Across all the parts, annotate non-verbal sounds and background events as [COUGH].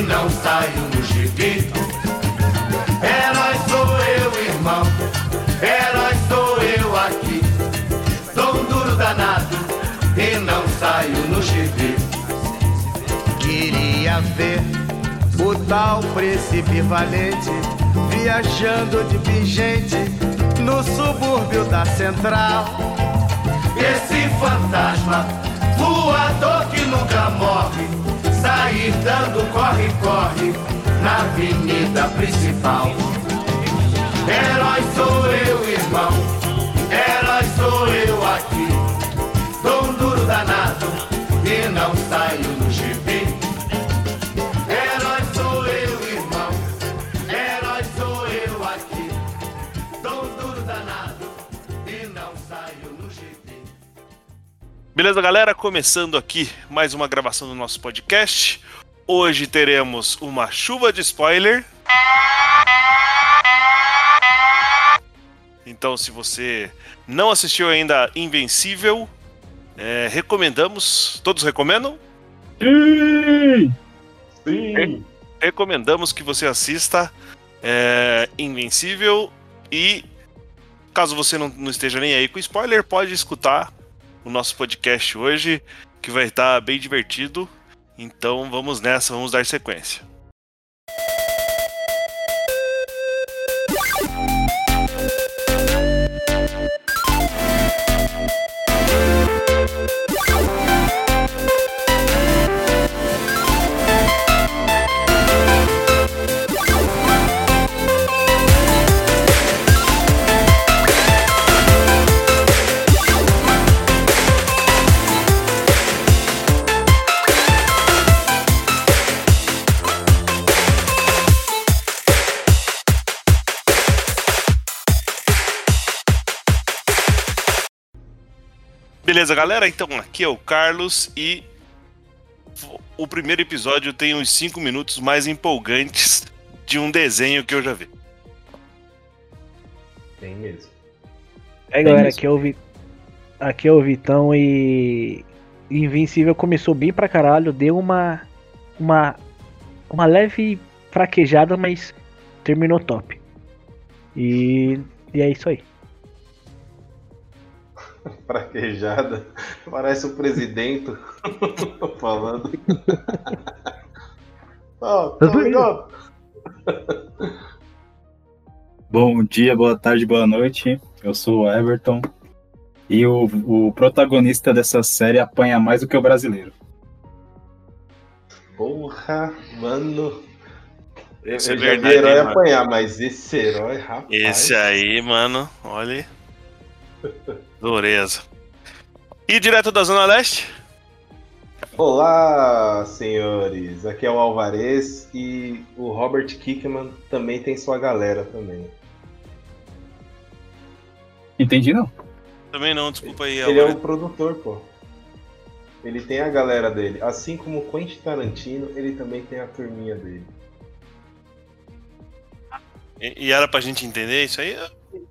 e não saio no gibi. Herói sou eu, irmão, herói sou eu aqui. Sou um duro danado e não saio no gibi. Queria ver o tal príncipe valente viajando de pingente no subúrbio da central. Esse fantasma voador que nunca morre, sair dando corre-corre na avenida principal. Herói sou eu, irmão, herói sou eu aqui. Dou um duro danado e não saio no gibi. Herói sou eu, irmão, herói sou eu aqui. Dou duro danado e não saio no gibi. Beleza, galera? Começando aqui mais uma gravação do nosso podcast. Hoje teremos uma chuva de spoiler. Então, se você não assistiu ainda Invencível, é, recomendamos. Todos recomendam? Sim! Sim! Recomendamos que você assista é, Invencível e caso você não, não esteja nem aí com spoiler, pode escutar o nosso podcast hoje, que vai estar bem divertido. Então vamos nessa, vamos dar sequência. Beleza, galera? Então aqui é o Carlos e o primeiro episódio tem os 5 minutos mais empolgantes de um desenho que eu já vi. Tem mesmo. É galera, aqui é, o Vi... aqui é o Vitão e Invencível começou bem pra caralho, deu uma uma uma leve fraquejada, mas terminou top. E, e é isso aí. [LAUGHS] Fraquejada. Parece o presidente [LAUGHS] falando. [LAUGHS] Tô ligado. Bom dia, boa tarde, boa noite. Eu sou o Everton. E o, o protagonista dessa série apanha mais do que o brasileiro. Porra, mano. Eu, Isso é verdade, herói hein, apanhar, mas esse herói, rapaz. Esse aí, mano, olha. Dureza. E direto da Zona Leste? Olá, senhores. Aqui é o Alvarez e o Robert Kickman também tem sua galera também. Entendi não? Também não, desculpa aí. Ele é o produtor, pô. Ele tem a galera dele. Assim como o Quentin Tarantino, ele também tem a turminha dele. E, e era pra gente entender isso aí?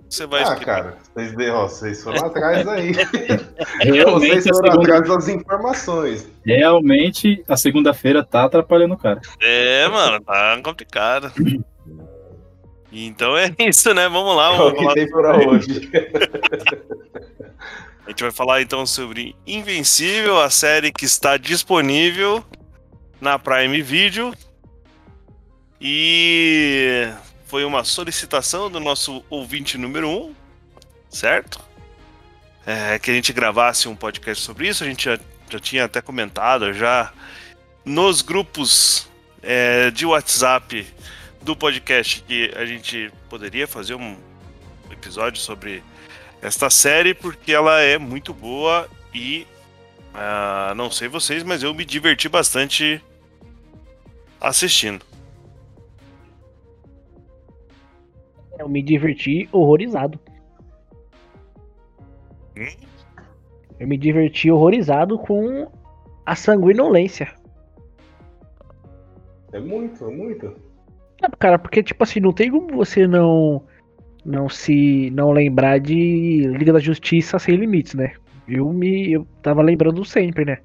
Você vai ah, explicar. cara, vocês, vocês foram atrás aí. [LAUGHS] Realmente, vocês a foram segunda- atrás das informações. realmente a segunda-feira tá atrapalhando o cara. É, mano, tá complicado. Então é isso, né? Vamos lá, É vamos o que falar. tem pra hoje. A gente vai falar então sobre Invencível, a série que está disponível na Prime Video. E foi uma solicitação do nosso ouvinte número 1, um, certo? É, que a gente gravasse um podcast sobre isso. A gente já, já tinha até comentado já nos grupos é, de WhatsApp do podcast que a gente poderia fazer um episódio sobre esta série porque ela é muito boa e ah, não sei vocês, mas eu me diverti bastante assistindo. Eu me diverti horrorizado. Hum? Eu me diverti horrorizado com a sanguinolência. É muito, é muito. É, cara, porque tipo assim, não tem como você não não se não lembrar de Liga da Justiça sem limites, né? Eu me eu tava lembrando sempre, né?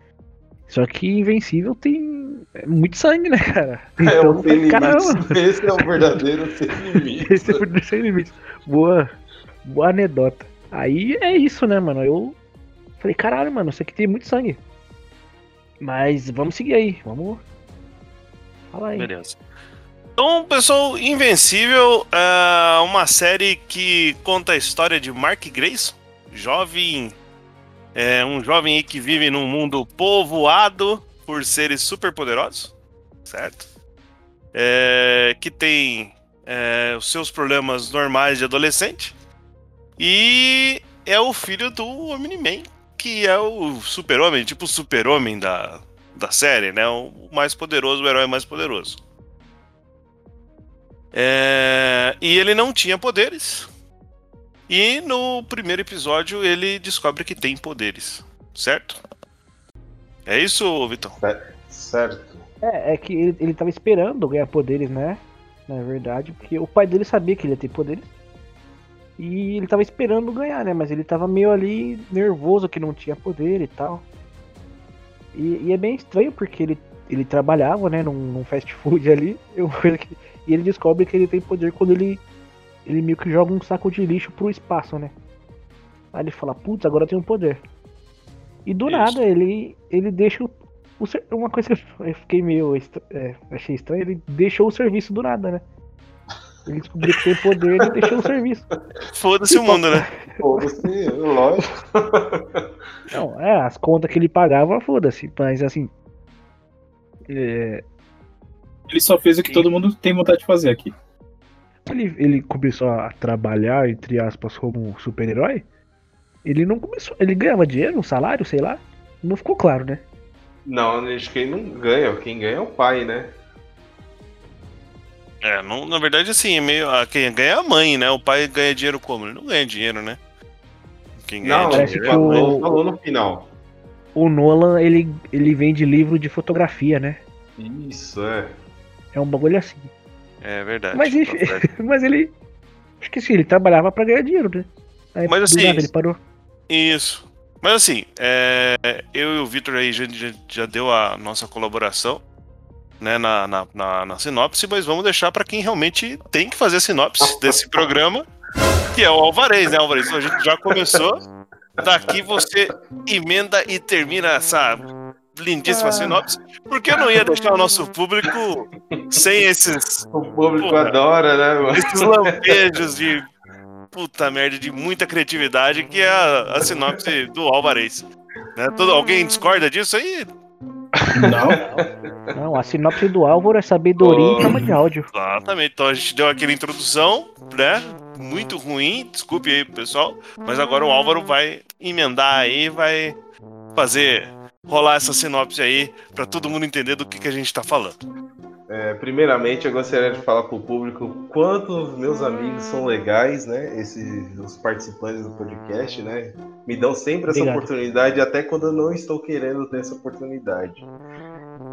Só que Invencível tem É muito sangue, né, cara? é Então, o sem limites. caramba. Esse é o verdadeiro sem limites. Esse é o sem limites. Boa, boa anedota. Aí é isso, né, mano? Eu falei, caralho, mano, isso aqui tem muito sangue. Mas vamos seguir aí, vamos. Fala aí. Beleza. Então, pessoal, Invencível é uma série que conta a história de Mark Grayson, jovem, é um jovem que vive num mundo povoado por seres superpoderosos, certo? É, que tem é, os seus problemas normais de adolescente e é o filho do Omni-Man, que é o super-homem, tipo o super-homem da, da série, né? O mais poderoso, o herói mais poderoso. É, e ele não tinha poderes. E no primeiro episódio ele descobre que tem poderes, certo? É isso, Vitão? Certo. É, é que ele, ele tava esperando ganhar poderes, né? Na verdade, porque o pai dele sabia que ele ia ter poderes. E ele tava esperando ganhar, né? Mas ele tava meio ali nervoso que não tinha poder e tal. E, e é bem estranho porque ele, ele trabalhava, né, num, num fast food ali. [LAUGHS] eu- e ele descobre que ele tem poder quando ele, ele meio que joga um saco de lixo pro espaço, né? Aí ele fala, putz, agora eu tenho poder. E do Isso. nada ele, ele deixa o, o ser- Uma coisa que [LAUGHS] eu fiquei meio. estra- é, achei estranho, ele deixou o serviço do nada, né? Ele descobriu que tem poder e deixou o serviço. [LAUGHS] Foda-se o mundo, né? [LAUGHS] Foda-se, lógico. Não, é, as contas que ele pagava, foda-se. Mas assim. é, Ele só fez o que todo mundo tem vontade de fazer aqui. Ele, ele começou a trabalhar, entre aspas, como um super-herói. Ele não começou. Ele ganhava dinheiro, um salário, sei lá. Não ficou claro, né? Não, acho que quem não ganha, quem ganha é o pai, né? É, não, na verdade, assim, é meio. a- Quem ganha é a mãe, né? O pai ganha dinheiro como? Ele não ganha dinheiro, né? Quem ganha Não, dinheiro que é a o- mãe. ele falou no final. O Nolan, ele, ele vende livro de fotografia, né? Isso, é. É um bagulho assim. É verdade. Mas, enfim, [LAUGHS] mas ele. Acho que sim, ele trabalhava pra ganhar dinheiro, né? Aí, Mas, assim, nada ele parou. Isso. Mas assim, é, eu e o Vitor aí já, já, deu a nossa colaboração né, na, na, na, na sinopse, mas vamos deixar para quem realmente tem que fazer a sinopse desse programa, que é o Alvarez, né, Alvarez? A gente já começou. Daqui você emenda e termina essa lindíssima sinopse, porque eu não ia deixar o nosso público sem esses, O público Porra. adora, né, mano? esses lampejos de puta merda, de muita criatividade, que é a, a sinopse do Alvarez. Né? Todo, alguém discorda disso aí? Não. Não, a sinopse do Álvaro é sabedoria Oh. em forma de áudio. Exatamente. Então a gente deu aquela introdução, né? Muito ruim, desculpe aí, pessoal. Mas agora o Álvaro vai emendar aí, vai fazer rolar essa sinopse aí pra todo mundo entender do que, que a gente tá falando. É, primeiramente, eu gostaria de falar pro público quantos meus amigos são legais, né? Esses, os participantes do podcast, né? Me dão sempre essa Obrigado. oportunidade, até quando eu não estou querendo ter essa oportunidade.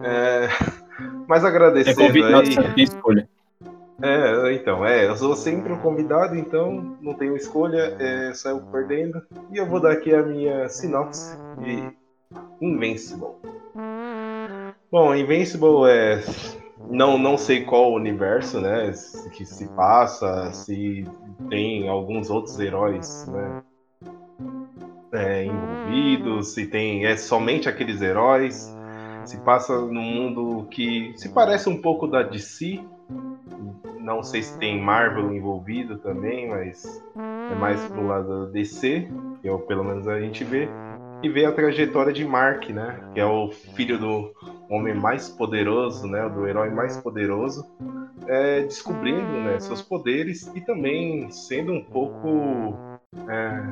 É, [LAUGHS] mas É agradecendo convidado, aí. escolha. É, então, é, eu sou sempre um convidado, então não tenho escolha, é, saio perdendo. E eu vou dar aqui a minha sinopse de Invincible. Bom, Invincible é. Não, não sei qual universo, né? Que se passa, se tem alguns outros heróis, né? é, envolvidos, se tem. É somente aqueles heróis. Se passa num mundo que se parece um pouco da DC, não sei se tem Marvel envolvido também, mas é mais pro lado da DC, que é pelo menos a gente vê. E vê a trajetória de Mark, né? Que é o filho do homem mais poderoso, né? Do herói mais poderoso, é, descobrindo né, seus poderes e também sendo um pouco. É,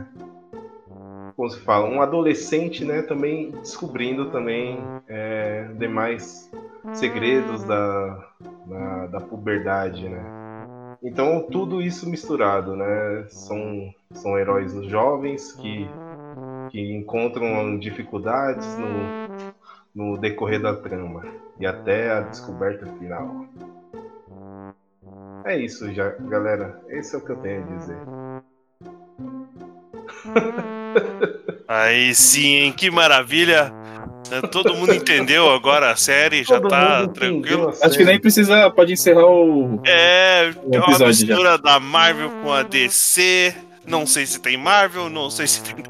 como se fala? Um adolescente, né? Também descobrindo também é, demais segredos da, da, da puberdade, né? Então tudo isso misturado, né? São, são heróis jovens que, que encontram dificuldades no, no decorrer da trama e até a descoberta final. É isso já, galera. Esse é o que eu tenho a dizer. [LAUGHS] Aí sim, hein? Que maravilha! né? Todo mundo entendeu agora a série, já Todo tá tranquilo. Acho que nem precisa, pode encerrar o. É, O é uma episódio já. mistura da Marvel com a DC. Não sei se tem Marvel, não sei se tem.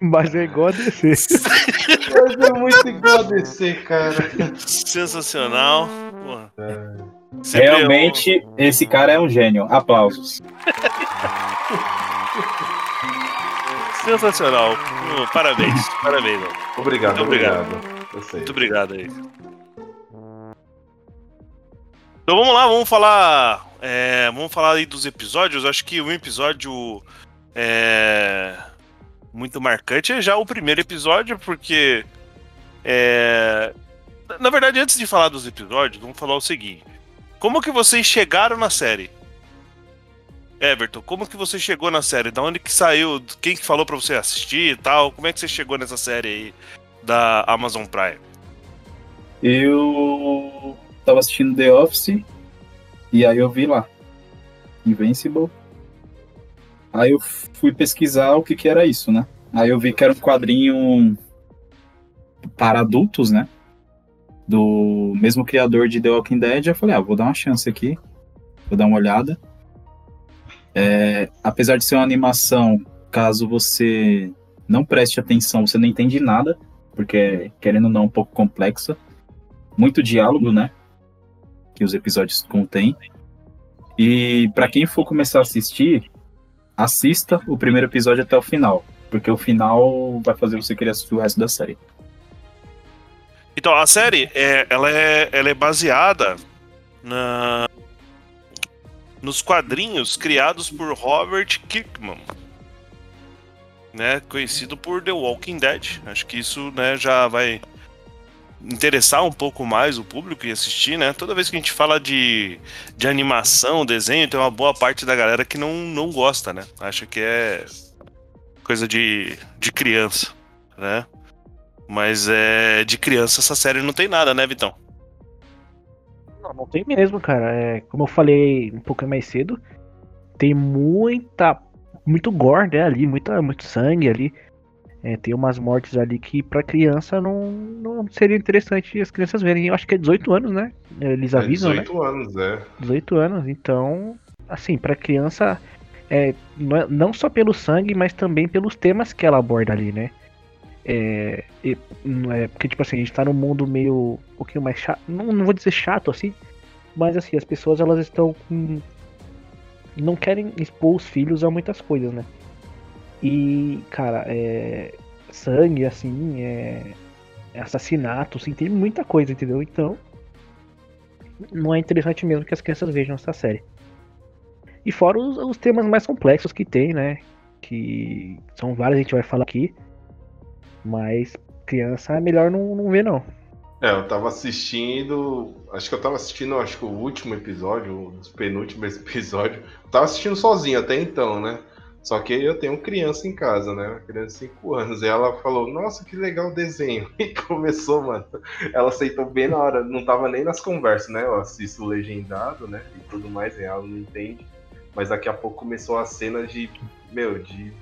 Mas é igual a DC. Mas é muito igual a DC, cara. Sensacional. Porra. Sempre Realmente, esse cara é um gênio. Aplausos. um- Sensacional. Parabéns, parabéns. mano. Obrigado, Muito obrigado. obrigado. Muito obrigado aí. Então vamos lá, vamos falar. é, vamos falar aí dos episódios. Acho que um episódio é, muito marcante é já o primeiro episódio, porque. é, na verdade, antes de falar dos episódios, vamos falar o seguinte. Como que vocês chegaram na série? Everton, como que você chegou na série? Da onde que saiu? Quem que falou pra você assistir e tal? Como é que você chegou nessa série aí da Amazon Prime? Eu tava assistindo The Office e aí eu vi lá. Invincible. Aí eu fui pesquisar o que que era isso, né? Aí eu vi que era um quadrinho para adultos, né? Do mesmo criador de The Walking Dead. Eu falei, ah, vou dar uma chance aqui. Vou dar uma olhada. É, apesar de ser uma animação, caso você não preste atenção, você não entende nada, porque querendo ou não, é um pouco complexa muito diálogo, né? Que os episódios contêm. E pra quem for começar a assistir, assista o primeiro episódio até o final, porque o final vai fazer você querer assistir o resto da série. Então, a série, é, ela, é, ela é baseada na, nos quadrinhos criados por Robert Kirkman, né, conhecido por The Walking Dead. Acho que isso né, já vai interessar um pouco mais o público e assistir, né? Toda vez que a gente fala de, de animação, desenho, tem uma boa parte da galera que não, não gosta, né? Acha que é coisa de, de criança, né? Mas é de criança essa série não tem nada, né, Vitão? Não, não tem mesmo, cara. É, como eu falei um pouco mais cedo, tem muita. Muito gore, né, ali, muita, muito sangue ali. É, tem umas mortes ali que pra criança não, não seria interessante as crianças verem. Eu acho que é 18 anos, né? Eles É avisam, 18 anos, é. né? 18 anos. Então, assim, pra criança, é, não, é- não só pelo sangue, mas também pelos temas que ela aborda ali, né? É, não é, porque, tipo assim, a gente tá num mundo meio. um pouquinho mais chato. Não, não vou dizer chato assim, mas assim, as pessoas elas estão com. Não querem expor os filhos a muitas coisas, né? E, cara, é. Sangue, assim, é. é assassinato, assim, tem muita coisa, entendeu? Então. Não é interessante mesmo que as crianças vejam essa série. E fora os, os temas mais complexos que tem, né? Que são vários, a gente vai falar aqui. Mas criança é melhor não, não ver, não. É, eu tava assistindo. Acho que eu tava assistindo, acho que o último episódio, os penúltimos [LAUGHS] episódios. Eu tava assistindo sozinho até então, né? Só que eu tenho criança em casa, né? Uma criança de 5 anos. E ela falou, nossa, que legal o desenho. [LAUGHS] E começou, mano. Ela aceitou bem na hora, não tava nem nas conversas, né? Eu assisto legendado, né? E tudo mais, e ela não entende. Mas daqui a pouco começou a cena de, meu, de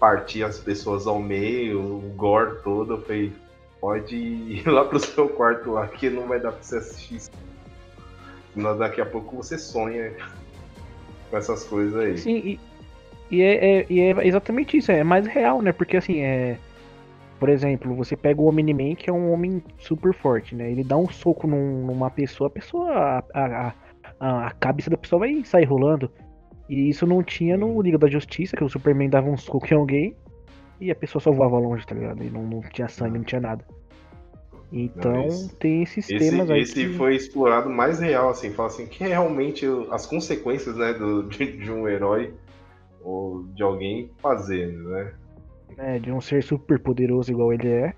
partir as pessoas ao meio, o gore todo. Eu falei, pode ir [LAUGHS] lá pro seu quarto lá, que não vai dar pra você assistir isso. Senão daqui a pouco você sonha com essas coisas aí. Sim, e, e, é, é- e é exatamente isso, é mais real, né? Porque assim, é. Por exemplo, você pega o Omni-Man, que é um homem super forte, né? Ele dá um soco num- numa pessoa, a pessoa. A, a, a, cabeça da pessoa vai sair rolando. E isso não tinha no Liga da Justiça, que o Superman dava um soco em alguém e a pessoa só voava longe, tá ligado? E não, não tinha sangue, não tinha nada. Então Não, esse- tem esses Esse, temas aí. esse que- foi explorado mais real, assim, fala assim, que é realmente as consequências, né, do, de, de um herói ou de alguém fazendo, né? né, de um ser super poderoso igual ele é.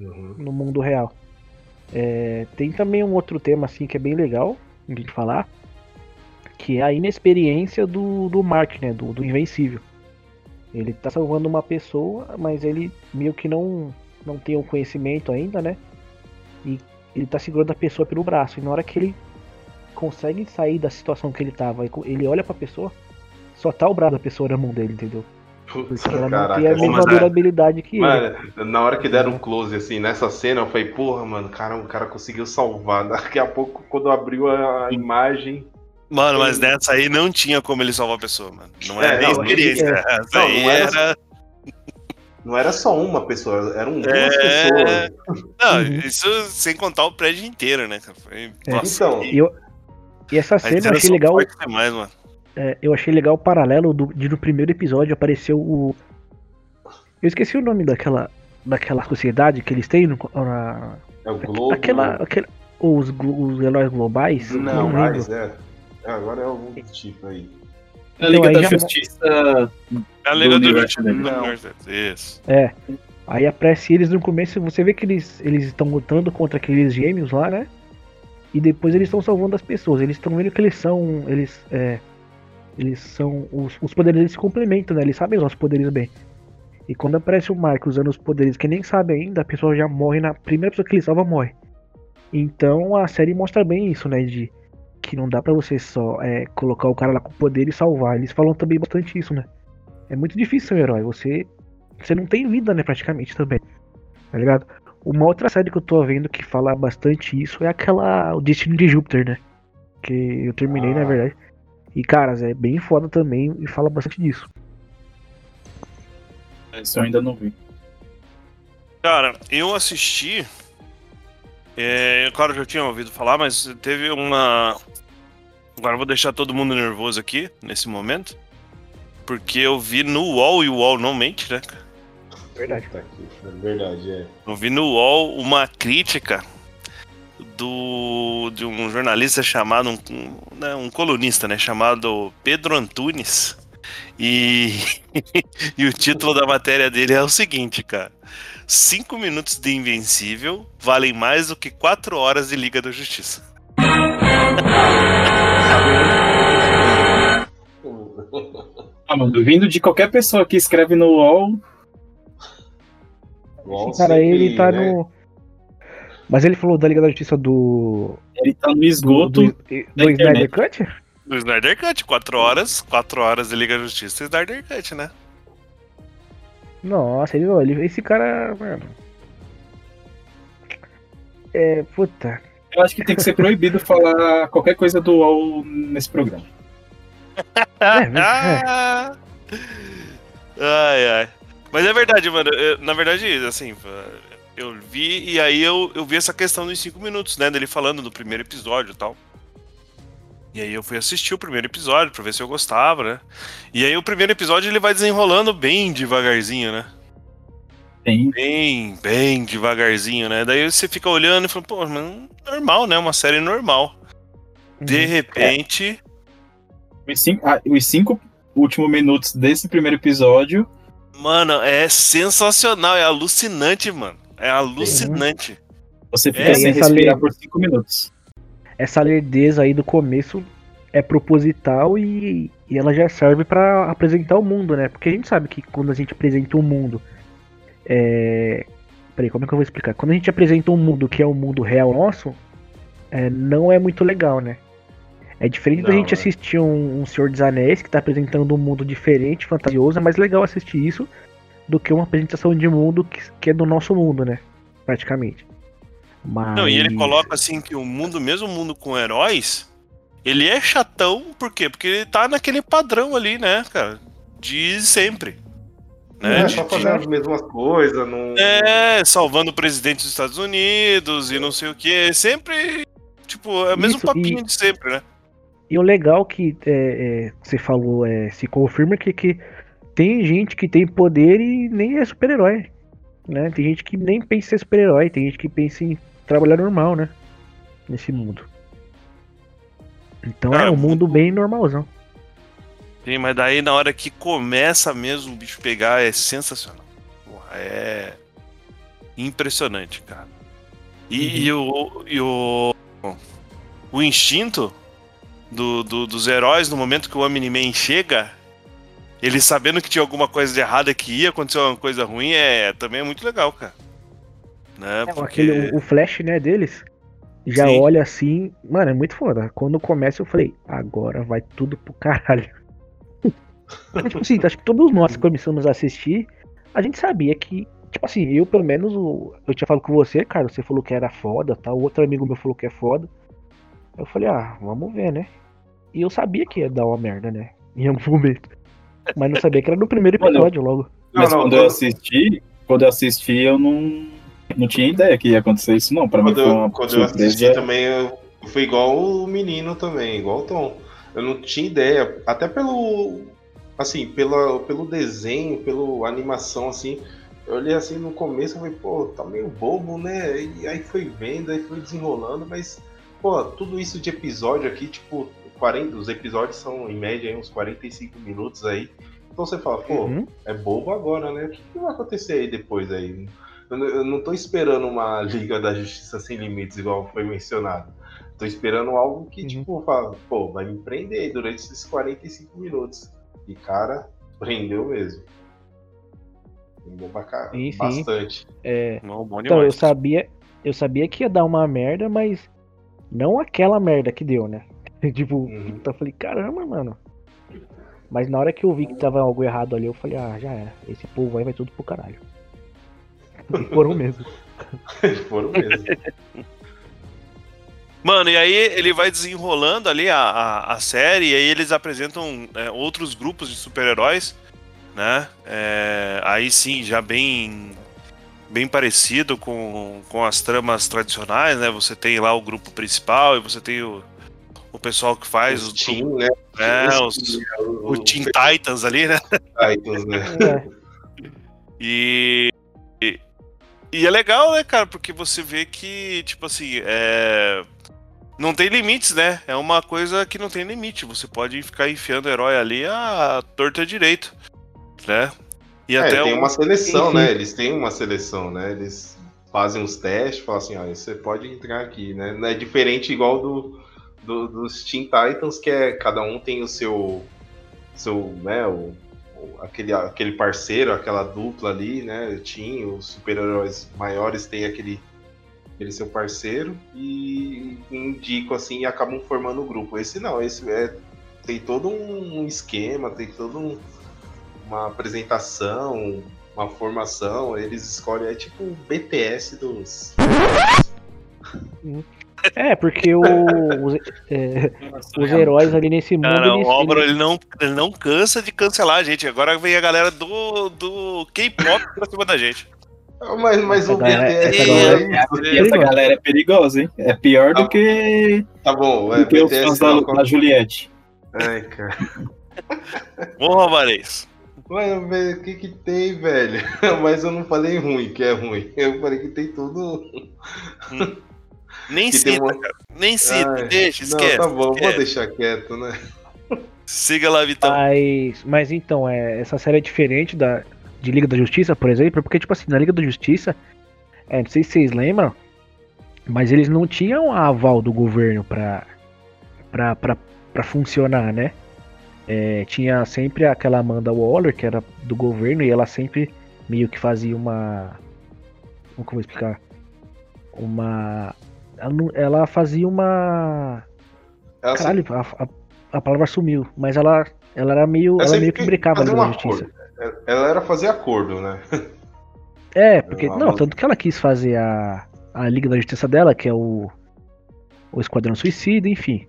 Uhum. no mundo real. É, tem também um outro tema assim que é bem legal gente falar, que é a inexperiência do, do Mark, né, do, do Invencível. Ele tá salvando uma pessoa, mas ele meio que não, não tem o conhecimento ainda, né? E ele tá segurando a pessoa pelo braço. E na hora que ele consegue sair da situação que ele tava, ele olha pra pessoa, só tá o braço da pessoa na mão dele, entendeu? Putz, Porque ela não caraca, tem a mesma é- durabilidade que ele. Mano, na hora que deram um close assim nessa cena, eu falei, porra, mano, cara, o cara conseguiu salvar. [LAUGHS] Daqui a pouco, quando abriu a imagem. Mano, mas nessa aí não tinha como ele salvar a pessoa, mano. Não é, É, nem não, experiência. ele- Essa Não, aí não era- era. Não era só uma pessoa, eram duas É. pessoas. Não, Uhum. isso sem contar o prédio inteiro, né? Foi... É. Nossa, Então, que- E, eu, e essa cena eu achei legal. demais, mano. É, eu achei legal o paralelo do, de no primeiro episódio apareceu o. Eu esqueci o nome daquela. Daquela sociedade que eles têm no, na, é o Globo. aquela, aquela. Os, os heróis globais. Não, lembro. mais, é. É, Agora é algum tipo aí. A Liga aí da Justiça. É a Liga Do do universo do Não. universo. Isso. É. Aí aparece eles no começo, você vê que eles eles estão lutando contra aqueles gêmeos lá, né? E depois eles estão salvando as pessoas. Eles estão vendo que eles são. Eles. É, eles são. Os, os poderes eles se complementam, né? Eles sabem usar os poderes bem. E quando aparece o Mark usando os poderes que nem sabe ainda, a pessoa já morre na. Primeira pessoa que ele salva morre. Então a série mostra bem isso, né? De que não dá pra você só é, colocar o cara lá com poder e salvar. Eles falam também bastante isso, né? É muito difícil ser um herói. Você você não tem vida, né, praticamente também. Tá ligado? Uma outra série que eu tô vendo que fala bastante isso é aquela O Destino de Júpiter, né? Que eu terminei, Ah. na verdade. E, caras, é bem foda também e fala bastante disso. Isso eu ainda não vi. Cara, eu assisti. É, claro que eu tinha ouvido falar, mas teve uma. Agora eu vou deixar todo mundo nervoso aqui, nesse momento. Porque eu vi no UOL e o UOL não mente, né? Verdade. Tá aqui, é verdade, é. Eu vi no UOL uma crítica do de um jornalista chamado, um, um, né, um colunista, né? Chamado Pedro Antunes. E, [LAUGHS] e o título da matéria dele é o seguinte, cara. Cinco minutos de Invencível valem mais do que quatro horas de Liga da Justiça. Ah, mano, vindo de qualquer pessoa que escreve no UOL, Esse cara, ele tá né? no. Mas ele falou da Liga da Justiça do. ele tá no Do, esgoto. do, do Snyder Cut? Do Snyder Cut, quatro horas, quatro horas de Liga da Justiça e Snyder Cut, né? Nossa, ele, ele, esse cara. Mano. É. Puta. Eu acho que tem que ser proibido [LAUGHS] falar qualquer coisa do UOL nesse programa. [LAUGHS] É, é. ai, ai. Mas é verdade, mano. eu- na verdade, assim, eu vi e aí eu, eu vi essa questão dos cinco minutos, né? Dele falando do primeiro episódio e tal. E aí eu fui assistir o primeiro episódio pra ver se eu gostava, né? E aí o primeiro episódio ele vai desenrolando bem devagarzinho, né? Tem. Bem, bem devagarzinho, né? Daí você fica olhando e fala, pô, mas normal, né? Uma série normal. De Uhum. repente. Os cinco, ah, os cinco últimos minutos desse primeiro episódio, Mano, é sensacional, é alucinante, mano. É alucinante. você fica É, sem respirar lei- por cinco minutos. essa lerdeza aí do começo é proposital e, e ela já serve pra apresentar o mundo, né? Porque a gente sabe que quando a gente apresenta um mundo. É... Peraí, como é que eu vou explicar? Quando a gente apresenta um mundo que é o mundo real nosso, é, não é muito legal, né? É diferente da Não, gente é. assistir um, um Senhor dos Anéis que tá apresentando um mundo diferente, fantasioso, é mais legal assistir isso do que uma apresentação de mundo que, que é do nosso mundo, né? Praticamente. Mas... Não, e ele coloca assim que o mundo, mesmo o mundo com heróis, ele é chatão, por quê? Porque ele tá naquele padrão ali, né, cara? De sempre. Né? É, De- só de- fazendo as mesmas coisas, não. É, salvando o presidente dos Estados Unidos e não sei o que. Sempre, tipo, é o mesmo Isso, papinho e- de sempre, né? E o legal que é, é, você falou, é, se confirma que, que tem gente que tem poder e nem é super-herói. Né? Tem gente que nem pensa em ser super-herói, tem gente que pensa em trabalhar normal, né? Nesse mundo. Então Cara, é um mundo bem normalzão. Sim, mas daí na hora que começa mesmo o bicho pegar é sensacional. Porra, é impressionante, cara. E, e o, e o o instinto do, do- dos heróis no momento que o Omni-Man chega, ele sabendo que tinha alguma coisa de errada que ia acontecer uma coisa ruim, é também é muito legal, cara. Né? É, Porque aquele, o flash, né, deles, já Sim. olha assim, mano, é muito foda. Quando começa eu falei, agora vai tudo pro caralho. [LAUGHS] Tipo assim, acho que todos nós que começamos a assistir, a gente sabia que, tipo assim, eu pelo menos, eu tinha falado com você, cara, você falou que era foda, tal, o outro amigo meu falou que é foda. Eu falei, ah, vamos ver, né? E eu sabia que ia dar uma merda, né? Em algum momento. Mas não sabia que era no primeiro episódio logo. Mas Não, não, quando eu assisti, quando eu assisti, eu não, não tinha ideia que ia acontecer isso, não. Pra mim Quando, foi eu, uma quando eu assisti também, eu fui igual o menino também, igual o Tom. Eu não tinha ideia, até pelo assim, pela, pelo desenho, pela animação assim. Eu olhei assim no começo e falei, pô, tá meio bobo, né? E aí foi vendo, aí foi desenrolando, mas pô, tudo isso de episódio aqui, tipo, 40, os episódios são em média uns 45 minutos aí. Então você fala, pô, Uhum. é bobo agora, né? O que, que vai acontecer aí depois aí? Eu, não- eu não tô esperando uma Liga da Justiça Sem Limites, igual foi mencionado. Tô esperando algo que, Uhum. tipo, fala, pô, vai me prender aí durante esses 45 minutos. E, cara, prendeu mesmo. Prendeu sim. bastante. É, bom então, eu sabia, eu sabia que ia dar uma merda, mas não aquela merda que deu, né? [LAUGHS] tipo, Uhum. eu falei, caramba, mano. Mas na hora que eu vi que tava algo errado ali, eu falei, ah, já era. Esse povo aí vai tudo pro caralho. E foram mesmo. [LAUGHS] Foram mesmo. [LAUGHS] Mano, e aí ele vai desenrolando ali a, a, a série, e aí eles apresentam é, outros grupos de super-heróis, né? É, aí sim, já bem bem parecido com, com as tramas tradicionais, né? Você tem lá o grupo principal e você tem o, o pessoal que faz Os os, Teen, né? é, os, o, o Teen Titans ali, né? Titans, né? É, [LAUGHS] E, e, e é legal, né, cara? Porque você vê que, tipo assim, é, não tem limites, né? É uma coisa que não tem limite. Você pode ficar enfiando herói ali a torta direito, né? E É, até tem o- uma seleção, sim. né? Eles têm uma seleção, né? Eles fazem uns testes, falam assim, olha, você pode entrar aqui, né? Não é diferente igual do, do- dos Teen Titans, que é cada um tem o seu, seu, né? O, aquele, aquele parceiro, aquela dupla ali, né? Tinha os super-heróis maiores têm aquele, aquele seu parceiro e indicam assim e acabam formando o grupo. Esse não, esse é tem todo um esquema, tem todo um uma apresentação, uma formação, eles escolhem, é tipo o BTS dos. É porque o- os, é, os heróis ali nesse mundo. Cara, eles- o Álvaro eles- ele não, ele não cansa de cancelar a gente. Agora vem a galera do, do K-pop pra cima da gente. Mas, mas Essa o galera- BTS essa é galera- isso. E essa galera é perigosa, hein? É pior do que, Tá bom, é do que os BTS fãs da, não, da Juliette. Ai, cara. Ô, Alvarez. Mano, velho, o que que tem, velho? [LAUGHS] Mas eu não falei ruim, que é ruim. Eu falei que tem tudo. Nem Que cita, uma-. Nem cita, Ai, deixa, Não, esquece. tá bom, vou esquece. deixar quieto, né? Siga lá, Vitão. Mas, mas então, é, essa série é diferente da, de Liga da Justiça, por exemplo, porque, tipo assim, na Liga da Justiça, é, não sei se vocês lembram, mas eles não tinham a aval do governo pra, pra, pra, pra funcionar, né? É, tinha sempre aquela Amanda Waller, que era do governo, e ela sempre meio que fazia uma. Como que eu vou explicar? Uma. Ela, não- ela fazia uma. Ela Caralho, a, a, a palavra sumiu, mas ela, ela era meio. Ela Ela meio que brincava a fazia Liga um da Justiça. acordo. Ela era fazer acordo, né? [LAUGHS] É, porque. Não, mas- tanto que ela quis fazer a, a Liga da Justiça dela, que é o. O Esquadrão Suicida, enfim.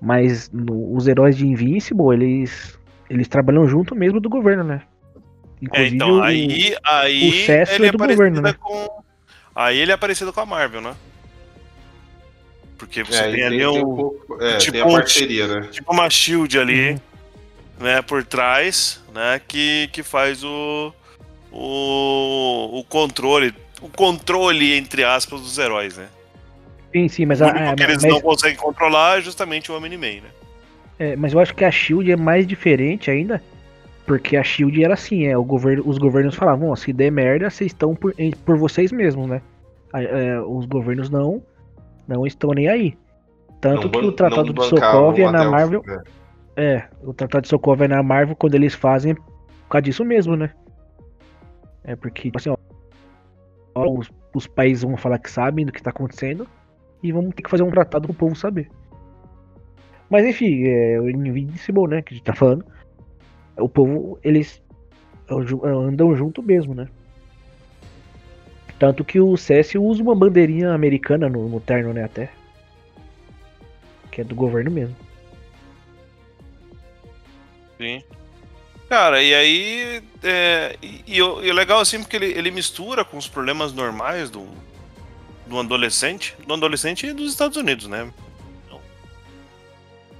Mas no- os heróis de Invincible, eles. Eles trabalham junto mesmo do governo, né? É, Inclusive, então, o- aí, aí o ele é é do governo, né? com. Aí ele é parecido com a Marvel, né? Porque você É, tem ali tem, tem um, pouco, é, tipo tem a um parceria, né? tipo uma shield ali, Uhum. né, por trás, né, que, que faz o, o o controle, o controle entre aspas dos heróis, né? Sim, sim, mas, o a, único é, que eles mas, não conseguem controlar é justamente o Omni-Man, né? é, mas eu acho que a Shield é mais diferente ainda. Porque a Shield era assim, é, o governo, os governos falavam, ó, se der merda, vocês estão por, por vocês mesmos, né? A- é, os governos não, não estão nem aí. Tanto Não que o Tratado de Sokovia na até o- Marvel. é. É, o Tratado de Sokovia na Marvel, quando eles fazem, é por causa disso mesmo, né? É porque, tipo assim, ó, os, os países vão falar que sabem do que tá acontecendo e vamos ter que fazer um tratado pro povo saber. Mas enfim, é o Invincible, né, que a gente tá falando. O povo, eles andam junto mesmo, né? Tanto que o Cécio usa uma bandeirinha americana no, no terno, né? Até. Que é do governo mesmo. Sim. Cara, e aí. É, e, e, legal assim, porque ele, ele mistura com os problemas normais do, do adolescente. Do adolescente dos Estados Unidos, né?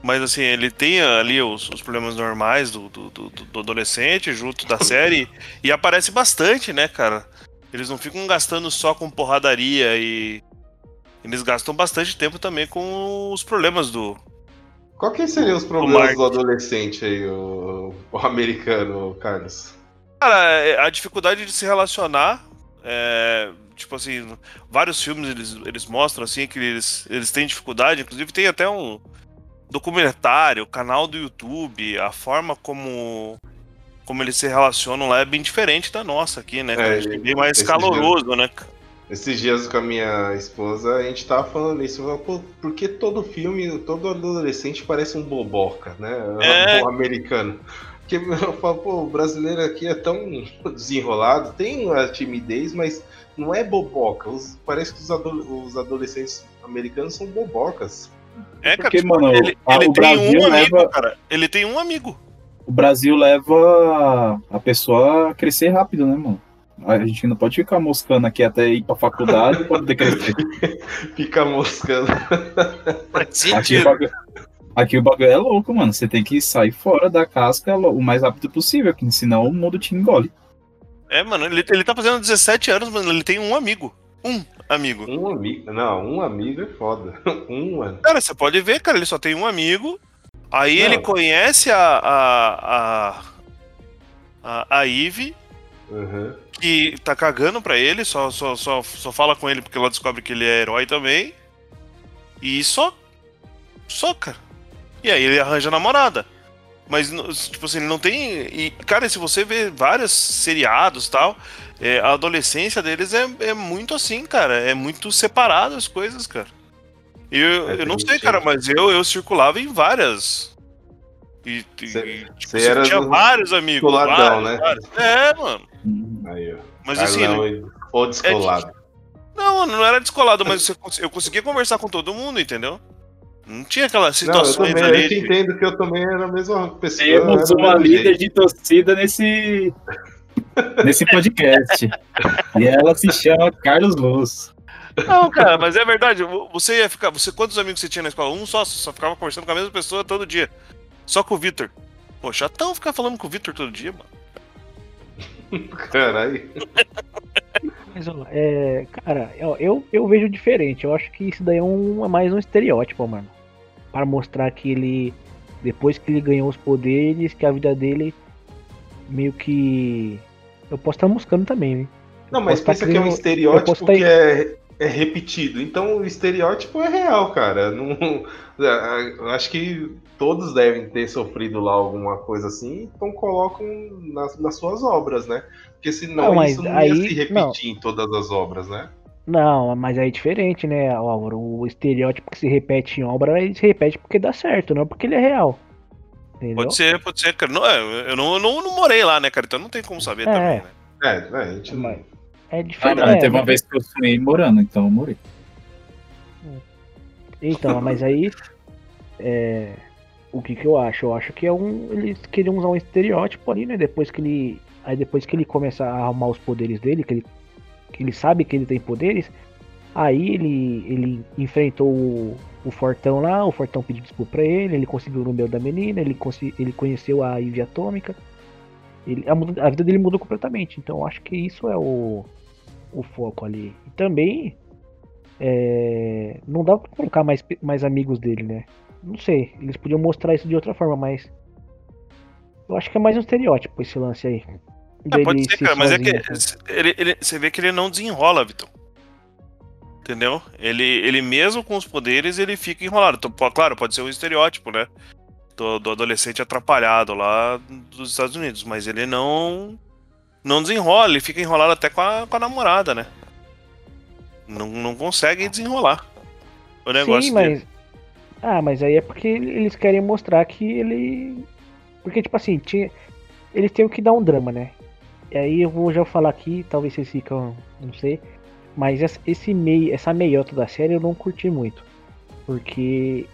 Mas assim, ele tem ali os, os problemas normais do, do, do, do, adolescente junto da série. e aparece bastante, né, cara? Eles não ficam gastando só com porradaria e. Eles gastam bastante tempo também com os problemas do. Qual que seriam os problemas do, adolescente aí, o, o americano, Carlos? Cara, é, a dificuldade de se relacionar. É, tipo assim, vários filmes eles, eles mostram assim que eles, eles têm dificuldade. Inclusive tem até um, documentário, canal do YouTube, a forma como como eles se relacionam lá é bem diferente da nossa aqui, né? É, é bem mais caloroso, dias, né? Esses dias com a minha esposa, a gente tava falando isso, Pô, porque todo filme, todo adolescente parece um boboca, né? É. Um americano. Porque [LAUGHS] eu falo, pô, o brasileiro aqui é tão [LAUGHS] desenrolado, tem a timidez, mas não é boboca. Os, parece que os, os adolescentes americanos são bobocas. É, cara, Porque, tipo, mano, ele, ele tem Brasil um amigo, leva... cara. Ele tem um amigo. O Brasil leva a pessoa a crescer rápido, né, mano? A gente não pode ficar moscando aqui até ir pra faculdade pra poder crescer. [LAUGHS] Fica moscando. Aqui o, bagulho, aqui o bagulho é louco, mano. Você tem que sair fora da casca o mais rápido possível, que senão o mundo te engole. É, mano, ele, ele tá fazendo 17 anos, mano. Ele tem um amigo. Um amigo. Um amigo. Não, um amigo é foda. [LAUGHS] um, mano. Cara, você pode ver, cara, ele só tem um amigo. Aí Não. ele conhece a. a. a, a, Eve. Uhum. Que tá cagando pra ele, só, só, só, só fala com ele porque ela descobre que ele é herói também. E só. Só, cara. E aí ele arranja namorada. Mas, tipo assim, ele não tem. E, cara, se você vê vários seriados tal, é, a adolescência deles é, é muito assim, cara. É muito separado as coisas, cara. Eu, é eu não sei, cara, mas eu, eu circulava em várias. E, cê, e tipo, era tinha vários amigos. Coladão, vários, né? Vários. É, mano. Aí, ó. Mas assim. Ou descolado. É, não, não era descolado, mas eu conseguia conversar com todo mundo, entendeu? Não tinha aquelas situações não, eu também, ali. Eu te entendo que eu também era a mesma pessoa. Temos uma líder jeito. de torcida nesse, [LAUGHS] nesse podcast. e ela se chama Carlos Luz. Não, cara, [LAUGHS] mas é verdade. Você ia ficar. Você, quantos amigos você tinha na escola? Um só, só ficava conversando com a mesma pessoa todo dia. Só com o Vitor. Pô, chatão ficar falando com o Vitor todo dia, mano. Caralho. Mas, é, cara, eu, eu vejo diferente. Eu acho que isso daí é, um, é mais um estereótipo, mano para mostrar que ele depois que ele ganhou os poderes, que a vida dele meio que eu posso estar buscando também, hein? Não, mas pensa que é um estereótipo que é, é repetido. Então o estereótipo é real, cara. Não, é, acho que todos devem ter sofrido lá alguma coisa assim, então colocam nas, nas suas obras, né? Porque senão não, isso não aí, ia se repetir não. em todas as obras, né? Não, mas aí é diferente, né, Álvaro? O estereótipo que se repete em obra, ele se repete porque dá certo, não porque ele é real. Entendeu? Pode ser, pode ser, cara. Não, é, eu não, não, não morei lá, né, cara? Então não tem como saber é. também, né? É, é, a gente não... É diferente. Ah, não, teve uma vez que eu sonhei morando, então eu morei. Então, mas aí. É, o que que eu acho? Eu acho que é um. Eles queriam usar um estereótipo ali, né? Depois que ele. Aí depois que ele começa a arrumar os poderes dele, que ele que ele sabe que ele tem poderes, aí ele, ele enfrentou o, o Fortão lá, o Fortão pediu desculpa pra ele, ele conseguiu o número da menina, ele, ele conheceu a Ivy Atômica, ele, a, a, vida dele mudou completamente, então acho que isso é o, o foco ali. E também é, não dá pra colocar mais, mais amigos dele, né? Não sei, eles podiam mostrar isso de outra forma, mas eu acho que é mais um estereótipo esse lance aí. É, pode ser, cara, mas é que ele, ele, você vê que ele não desenrola, Vitor. Entendeu? Ele, ele mesmo com os poderes, ele fica enrolado. Então, claro, pode ser um estereótipo, né? Do, do, adolescente atrapalhado lá dos Estados Unidos, mas ele não não desenrola, ele fica enrolado até com a, com a namorada, né? Não, não consegue desenrolar o negócio Sim, mas... Dele. Ah, mas aí é porque eles querem mostrar que ele... Porque, tipo assim, tinha eles têm que dar um drama, né? E aí eu vou já falar aqui, talvez vocês ficam, não sei, mas esse meio, essa meiota da série eu não curti muito, porque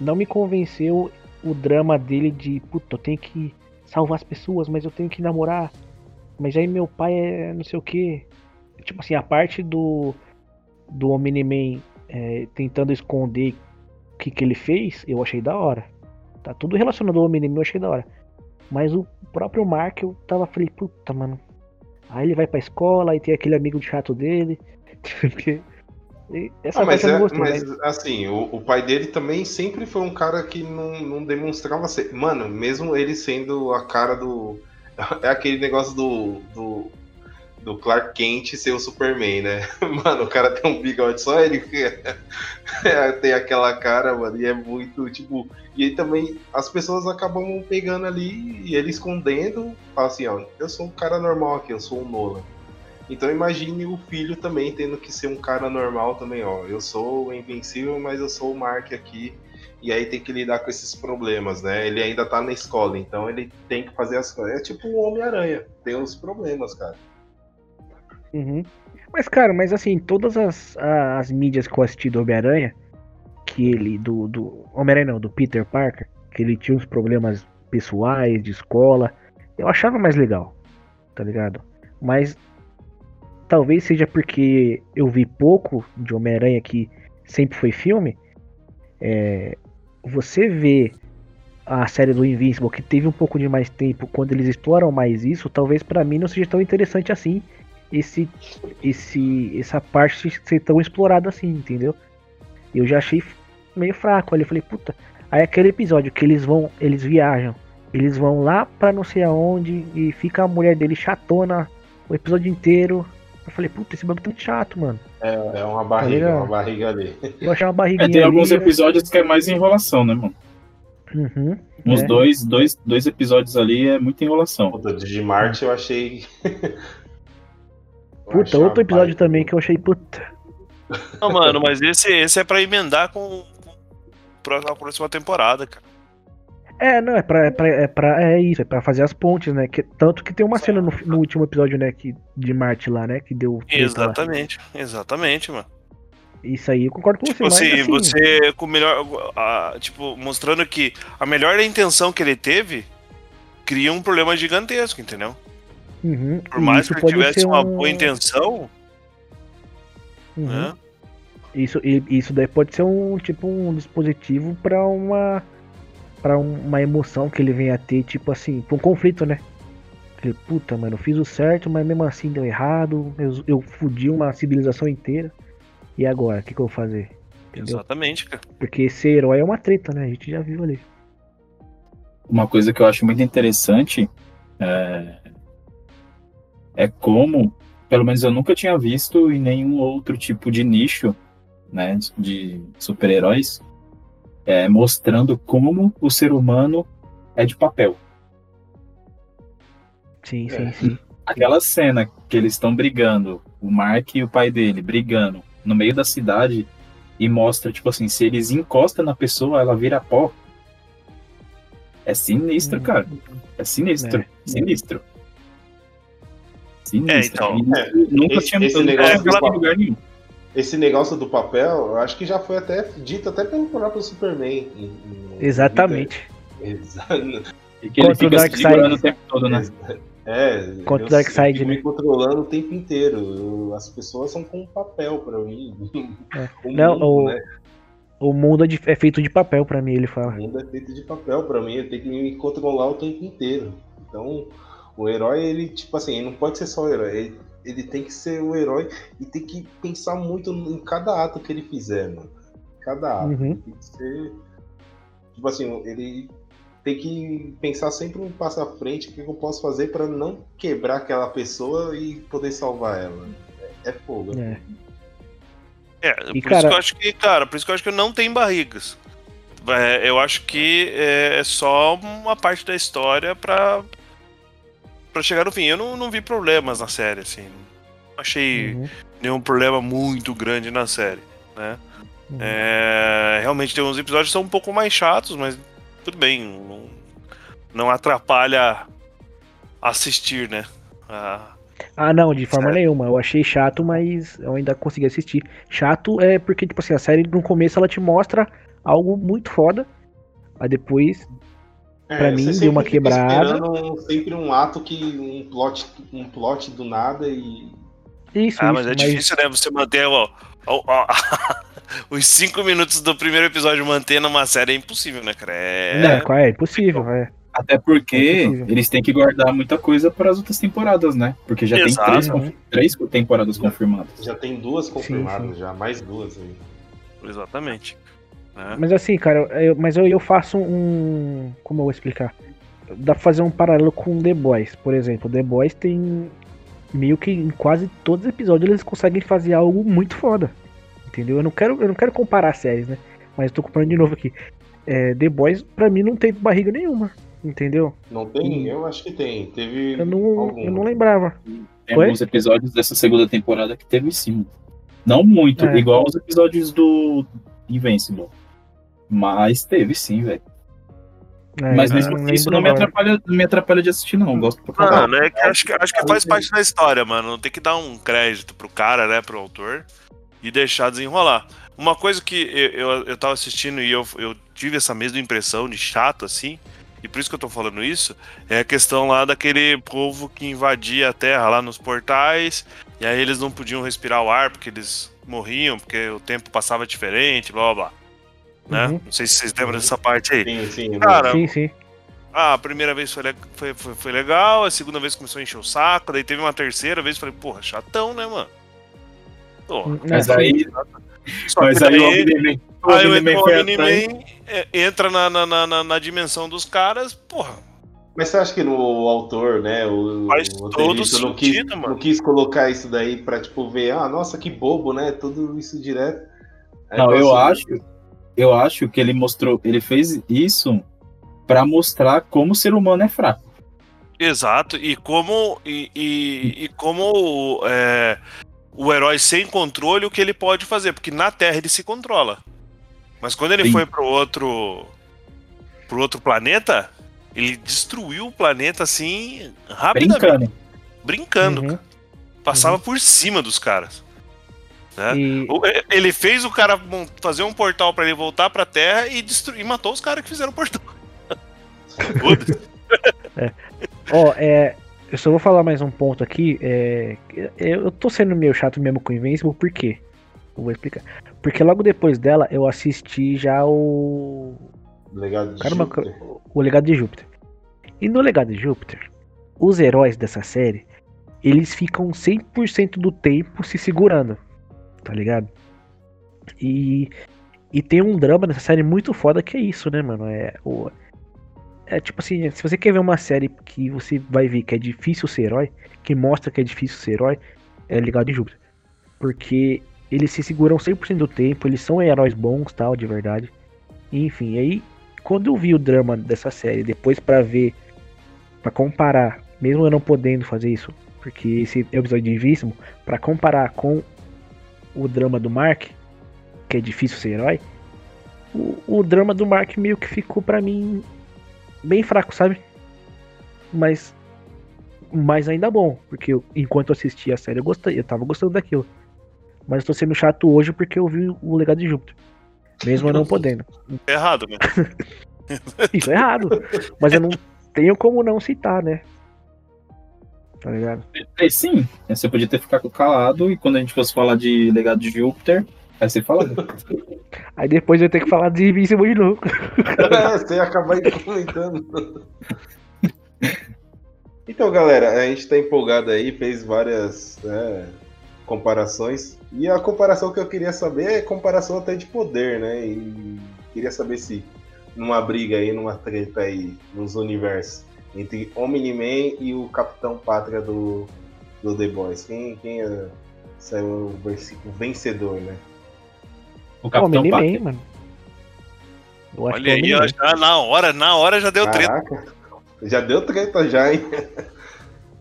não me convenceu o drama dele de, puta, eu tenho que salvar as pessoas, mas eu tenho que namorar, mas aí meu pai é não sei o que. Tipo assim, a parte do do Omni-Man é, tentando esconder o que, que ele fez, eu achei da hora. Tá tudo relacionado ao Omni-Man, eu achei da hora. Mas o próprio Mark, eu tava, falei, puta, mano. Aí ele vai pra escola, aí tem aquele amigo chato dele. [LAUGHS] Essa ah, mas, é, gostei, mas né? assim, o, o, pai dele também sempre foi um cara que não, não demonstrava ser. Mano, mesmo ele sendo a cara do. [LAUGHS] É aquele negócio do, do do Clark Kent ser o Superman, né? [LAUGHS] Mano, o cara tem um bigode só ele é, [LAUGHS] tem aquela cara, mano, e é muito, tipo. E aí também as pessoas acabam pegando ali e ele escondendo, fala assim, ó, eu sou um cara normal aqui, eu sou um Nolan. Então imagine o filho também tendo que ser um cara normal também, ó. Eu sou invencível, mas eu sou o Mark aqui. E aí tem que lidar com esses problemas, né? Ele ainda tá na escola, então ele tem que fazer as coisas. É tipo o Homem-Aranha, tem os problemas, cara. Uhum. Mas, cara, mas assim, todas as, as mídias que eu assisti do Homem-Aranha, que ele, do, do Homem-Aranha não, do Peter Parker, que ele tinha uns problemas pessoais, de escola, eu achava mais legal, tá ligado? Mas talvez seja porque eu vi pouco de Homem-Aranha que sempre foi filme. É, você vê a série do Invincible que teve um pouco de mais tempo quando eles exploram mais isso, talvez para mim não seja tão interessante assim esse, esse, essa parte ser tão explorada assim, entendeu? Eu já achei meio fraco ali. Falei, puta. Aí aquele episódio que eles vão, eles viajam, eles vão lá pra não sei aonde e fica a mulher dele chatona o episódio inteiro. Eu falei, puta, esse bagulho tá muito chato, mano. É, é uma barriga, tá uma barriga ali. Eu achei uma barriga. É, tem alguns episódios que é mais enrolação, né, mano? Uhum, Uns é. dois, dois, dois episódios ali é muita enrolação. O de Marte eu achei [LAUGHS] Puta, outro episódio também que eu achei puta. Não, mano, mas esse, esse é pra emendar com, com a próxima temporada, cara. É, não, é pra, é, pra, é pra. É isso, é pra fazer as pontes, né? Que, tanto que tem uma cena no, no último episódio, né, que, de Marte lá, né? Que deu. Exatamente, lá. exatamente, mano. Isso aí eu concordo com tipo você. Assim, assim, você com o melhor. A, tipo, mostrando que a melhor intenção que ele teve cria um problema gigantesco, entendeu? Uhum. Por mais que ele tivesse uma um... boa intenção. Uhum. Né? Isso, isso daí pode ser um tipo um dispositivo para uma para uma emoção que ele venha a ter, tipo assim, pra um conflito, né? Ele, puta, mano, eu fiz o certo, mas mesmo assim deu errado, eu, eu fudi uma civilização inteira. E agora, o que, que eu vou fazer? Entendeu? Exatamente, cara. Porque ser herói é uma treta, né? A gente já viu ali. Uma coisa que eu acho muito interessante é, é como, pelo menos eu nunca tinha visto em nenhum outro tipo de nicho, né, de super-heróis, é, mostrando como o ser humano é de papel. Sim, sim, é. sim. Aquela cena que eles estão brigando, o Mark e o pai dele brigando no meio da cidade e mostra, tipo assim, se eles encostam na pessoa, ela vira pó. É sinistro, hum. cara. É sinistro. É. Sinistro. Sinistro. É, então. É, nunca esse, tinha esse negócio do lugar nenhum. Esse negócio do papel, eu acho que já foi até dito até pelo próprio Superman. Em, em Exatamente. Exato. E que ele fica se segurando o tempo todo, né? É, Contra o Darkseid, né? me controlando o tempo inteiro. Eu, as pessoas são com papel pra mim. É. [LAUGHS] o Não, mundo, o, né? o mundo é, de, é, feito de papel pra mim, ele fala. O mundo é feito de papel pra mim, eu tenho que me controlar o tempo inteiro. Então, o herói, ele, tipo assim, ele não pode ser só o herói. Ele, ele tem que ser o herói e tem que pensar muito em cada ato que ele fizer, mano. Cada ato. Uhum. Tem que ser. Tipo assim, ele tem que pensar sempre um passo à frente o que eu posso fazer para não quebrar aquela pessoa e poder salvar ela. É, é fogo. É. É, por e, isso cara... que eu acho que, cara, por isso que eu acho que não tem barrigas. É, eu acho que é, é só uma parte da história para para chegar no fim. Eu não, não vi problemas na série, assim. Não achei uhum. nenhum problema muito grande na série, né? Uhum. É, realmente tem uns episódios que são um pouco mais chatos, mas tudo bem. Não, não atrapalha assistir, né? Ah, Ah, não, de forma nenhuma. Eu achei chato, mas eu ainda consegui assistir. Chato é porque, tipo assim, a série no começo ela te mostra algo muito foda. Aí depois. Pra É, mim, você deu sempre uma quebrada. um- sempre um ato que. um plot, um plot do nada e. Isso, ah, isso. mas é difícil, né? Você manter ó, ó, ó, [LAUGHS] os cinco minutos do primeiro episódio manter numa série é impossível, né, cara? É... Não, qual é? impossível, é. Até porque É eles têm que guardar muita coisa para as outras temporadas, né? Porque já Exato. tem três, conf- três temporadas confirmadas. Já tem duas confirmadas, sim. já, mais duas aí. Exatamente. Né? Mas assim, cara, eu, mas eu, eu faço um. Como eu vou explicar? Dá pra fazer um paralelo com The Boys, por exemplo. The Boys tem. Meio que em quase todos os episódios eles conseguem fazer algo muito foda. Entendeu? Eu não quero, eu não quero comparar séries, né? Mas eu tô comparando de novo aqui. É, The Boys, pra mim, não tem barriga nenhuma. Entendeu? Não tem? Hum. Eu acho que tem. Teve. Eu não, algum. eu não lembrava. Tem Oi? alguns episódios dessa segunda temporada que teve sim. Não muito, É. igual os episódios do Invincible. Mas teve sim, velho. É, Mas mesmo não assim, isso não me atrapalha, não me atrapalha de assistir, não. Gosto pra caralho. Mano, é que acho que, acho que faz parte da história, mano. Tem que dar um crédito pro cara, né, pro autor, e deixar desenrolar. Uma coisa que eu, eu, eu tava assistindo e eu, eu tive essa mesma impressão de chato, assim, e por isso que eu tô falando isso, é a questão lá daquele povo que invadia a Terra lá nos portais, e aí eles não podiam respirar o ar porque eles morriam, porque o tempo passava diferente, blá blá blá. Né? Uhum. Não sei se vocês lembram dessa parte aí. Sim, sim. Cara, Sim, sim. Ah, a primeira vez foi, foi, foi, foi legal, a segunda vez começou a encher o saco, daí teve uma terceira vez, falei, porra, chatão, né, mano? Porra. Mas É, aí, Só mas aí aí o Omni-Man é, entra na, na, na, na- na dimensão dos caras, porra. Mas você acha que no autor, né? O, Faz o todo roteirista não quis, sentido, mano. não quis colocar isso daí pra, tipo, ver, ah, nossa, que bobo, né? Tudo isso direto. Aí Não, eu passou- acho, eu acho que ele mostrou, ele fez isso pra mostrar como o ser humano é fraco. Exato, e como, e, e, e como é, o herói sem controle, o que ele pode fazer, porque na Terra ele se controla. Mas quando ele Sim. foi pro outro, pro outro planeta, ele destruiu o planeta assim, rapidamente. Brincando. brincando, Uhum. cara. Passava por cima dos caras. Né? E, e- Ele fez o cara fazer um portal pra ele voltar pra Terra e, destruir, e matou os caras que fizeram o portal. [LAUGHS] Foda-se. Ó, é. Eu só vou falar mais um ponto aqui. É, eu eu tô sendo meio chato mesmo com Invincible, por quê? Eu vou explicar. Porque logo depois dela eu assisti já o. Legado de Caramba, Júpiter. O Legado de Júpiter. E no Legado de Júpiter, os heróis dessa série, eles ficam 100% do tempo se segurando. Tá ligado? E. E tem um drama nessa série muito foda que é isso, né, mano? É, o, é tipo assim, se você quer ver uma série que você vai ver que é difícil ser herói, que mostra que é difícil ser herói, é Legado de Júpiter. Porque eles se seguram 100% do tempo, eles são heróis bons, tal, de verdade. Enfim, aí quando eu vi o drama dessa série, depois pra ver, pra comparar, mesmo eu não podendo fazer isso, porque esse é episódio de Invincible, pra comparar com o drama do Mark, que é difícil ser herói, o, o drama do Mark meio que ficou pra mim bem fraco, sabe? Mas mas ainda bom, porque eu- enquanto eu assistia a série eu gostei, eu tava gostando daquilo. Mas eu tô sendo chato hoje porque eu vi o Legado de Júpiter. Mesmo eu não podendo. É errado, né? [LAUGHS] Isso é errado. Mas eu não tenho como não citar, né? Tá ligado? É, sim, você podia ter ficado calado e quando a gente fosse falar de legado de Júpiter, aí você fala. [LAUGHS] Aí depois eu tenho que falar de Invincible de novo. [LAUGHS] É, você ia acabar comentando. [LAUGHS] Então, galera, a gente tá empolgado aí, fez várias né, comparações. E a comparação que eu queria saber é comparação até de poder, né? E queria saber se numa briga aí, numa treta aí, nos universos, entre Omni-Man e o Capitão Pátria do, do The Boys, quem, quem é, saiu o versi- o vencedor, né? O Capitão Pátria. mano. Eu acho Olha que é aí, ó, já na hora, na hora já deu treta. Caraca, já deu treta já, hein?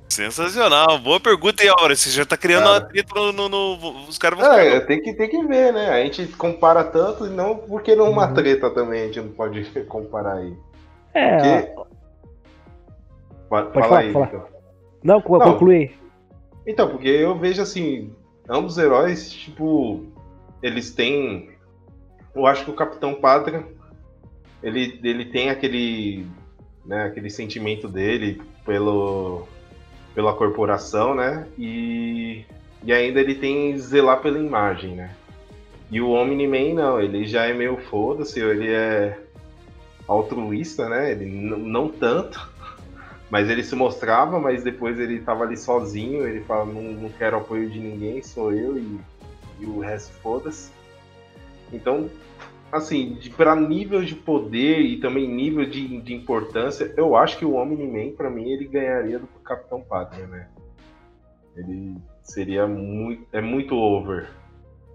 Sensacional. Boa pergunta, e hora. Você já tá criando Cara. uma treta no, no- no- Os caras vão É, tem que, tem que ver, né? A gente compara tanto e não porque numa Uhum. treta também a gente não pode [LAUGHS] comparar aí. É, Porque Pode fala falar, aí, fala. então. Não, co- Não. conclui. Então, porque eu vejo assim, ambos os heróis, tipo, eles têm. Eu acho que o Capitão Pátria, ele, ele tem aquele. Né, aquele sentimento dele pelo, pela corporação, né? E, e ainda ele tem zelar pela imagem, né? E o Omni-Man não, ele já é meio foda-se, ele é altruísta, né? Ele não tanto, mas ele se mostrava, mas depois ele tava ali sozinho, ele fala, não, não quero apoio de ninguém, sou eu e, e o resto foda-se. Então, assim, de, pra nível de poder e também nível de, de importância, eu acho que o Omni-Man, pra mim, ele ganharia do Capitão Pátria, né? Ele seria muito, é muito over.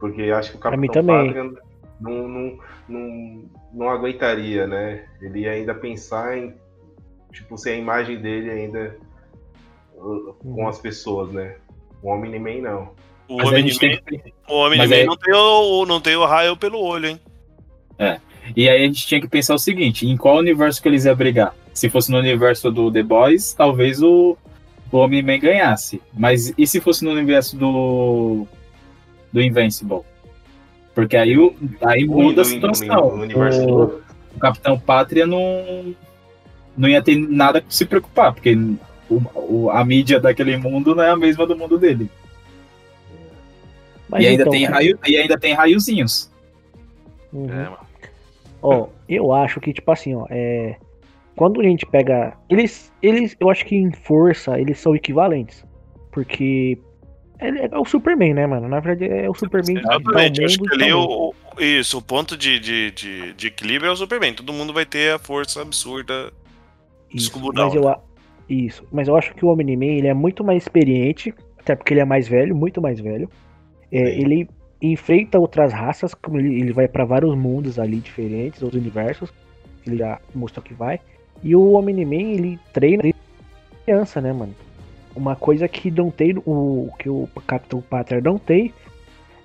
Porque acho que o Capitão. Pátria não, não, não, não aguentaria, né? Ele ainda pensar em, tipo, se a imagem dele ainda uh, com as pessoas, né? O Omni-Man não. O tem que... Man aí- não, tem o, não tem o raio pelo olho, hein? E aí a gente tinha que pensar o seguinte, em qual universo que eles iam brigar? Se fosse no universo do The Boys, talvez o, o Homem-Man ganhasse. Mas e se fosse no universo do, do Invincible? Porque aí, o, aí muda a situação. o, o Capitão Pátria não, não ia ter nada que se preocupar, porque o- o- a mídia daquele mundo não é a mesma do mundo dele. Mas e, ainda então, tem raio, e ainda tem raiozinhos. uhum. É, mano. Ó, eu acho que, tipo assim, ó, é. Quando a gente pega. Eles. Eles, eu acho que em força, eles são equivalentes. Porque. É, o Superman, né, mano? Na verdade, é o Superman. Exatamente, eu acho que ali o- isso, o ponto de, de, de, de equilíbrio é o Superman. Todo mundo vai ter a força absurda. Isso, mas eu, isso. Mas eu acho que o Omni-Man ele é muito mais experiente, até porque ele é mais velho, muito mais velho. É, ele enfrenta outras raças, como ele, ele vai pra vários mundos ali diferentes, outros universos. Ele já mostrou que vai. E o Omni-Man ele treina desde criança, né, mano? Uma coisa que não tem o que o Capitão Pátria não tem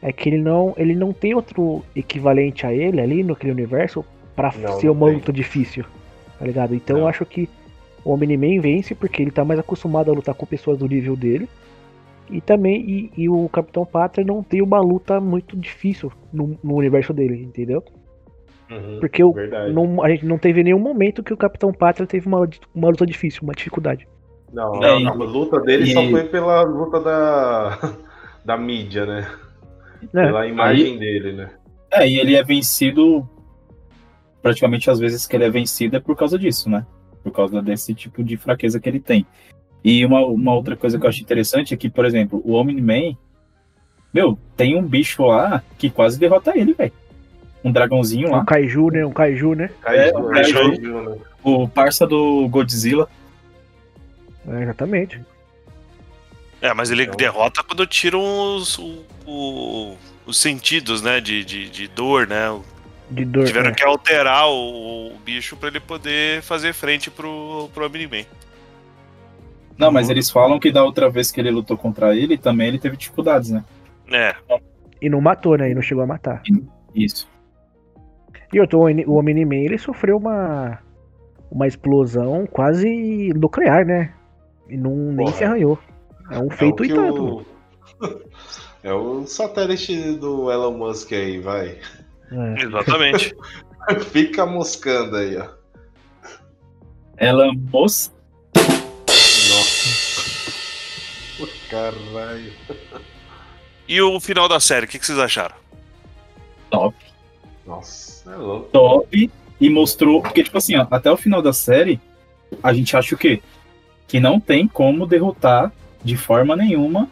é que ele não ele não tem outro equivalente a ele ali naquele universo pra Não, ser tem. luta difícil, tá ligado? Então eu Não. acho que o Omni-Man vence porque ele tá mais acostumado a lutar com pessoas do nível dele. E também e, e o Capitão Pátria não tem uma luta muito difícil no, no universo dele, entendeu? Uhum, Porque não, a gente não teve nenhum momento que o Capitão Pátria teve uma, uma luta difícil, uma dificuldade. Não, Não, a luta dele e- só foi pela luta da, [LAUGHS] da mídia, né? Né? Pela imagem dele, né? É, e ele é vencido. Praticamente as vezes que ele é vencido é por causa disso, né? Por causa desse tipo de fraqueza que ele tem. E uma, uma outra coisa que eu acho interessante é que, por exemplo, o Omni-Man. Meu, tem um bicho lá que quase derrota ele, velho. Um dragãozinho Um lá. Kaiju, né? Um Kaiju, né? É, né? Kaiju. Kaiju, né? O parça do Godzilla. É, exatamente. É, mas ele Então- derrota quando tiram os, o- o- os sentidos, né? De, de, de dor, né? Dor. Tiveram né? que alterar o, o bicho pra ele poder fazer frente pro, pro Omni-Man. Não, mas eles falam que da outra vez que ele lutou contra ele, também ele teve dificuldades, né? É, E não matou, né? E não chegou a matar. Isso. E outro, o Omni-Man, ele sofreu uma uma explosão quase nuclear, né? E não, nem Porra. se arranhou. É um feito é e tanto. o- [LAUGHS] É o satélite do Elon Musk aí, vai. É. exatamente. [LAUGHS] Fica moscando aí, ó. Ela moça. Nossa. Caralho. e o final da série, o que, que vocês acharam? Top. Nossa, é louco. top e mostrou. Porque, tipo assim, ó, até o final da série, a gente acha o quê? Que não tem como derrotar de forma nenhuma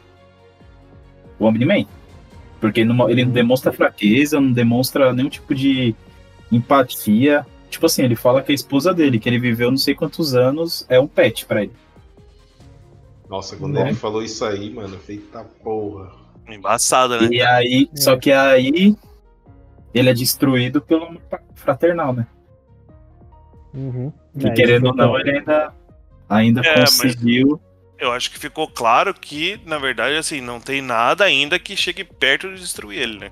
o Omni-Man. Porque não- ele não demonstra fraqueza, não demonstra nenhum tipo de empatia. Tipo assim, ele fala que a esposa dele, que ele viveu não sei quantos anos, é um pet pra ele. Nossa, quando ele falou isso aí, mano, feita porra. Embaçada, né? E aí, É. só que aí ele é destruído pelo amor fraternal, né? Uhum. Que É, querendo ou não, foi- ele ainda, ainda É, mas- conseguiu. Eu acho que ficou claro que, na verdade, assim, não tem nada ainda que chegue perto de destruir ele, né?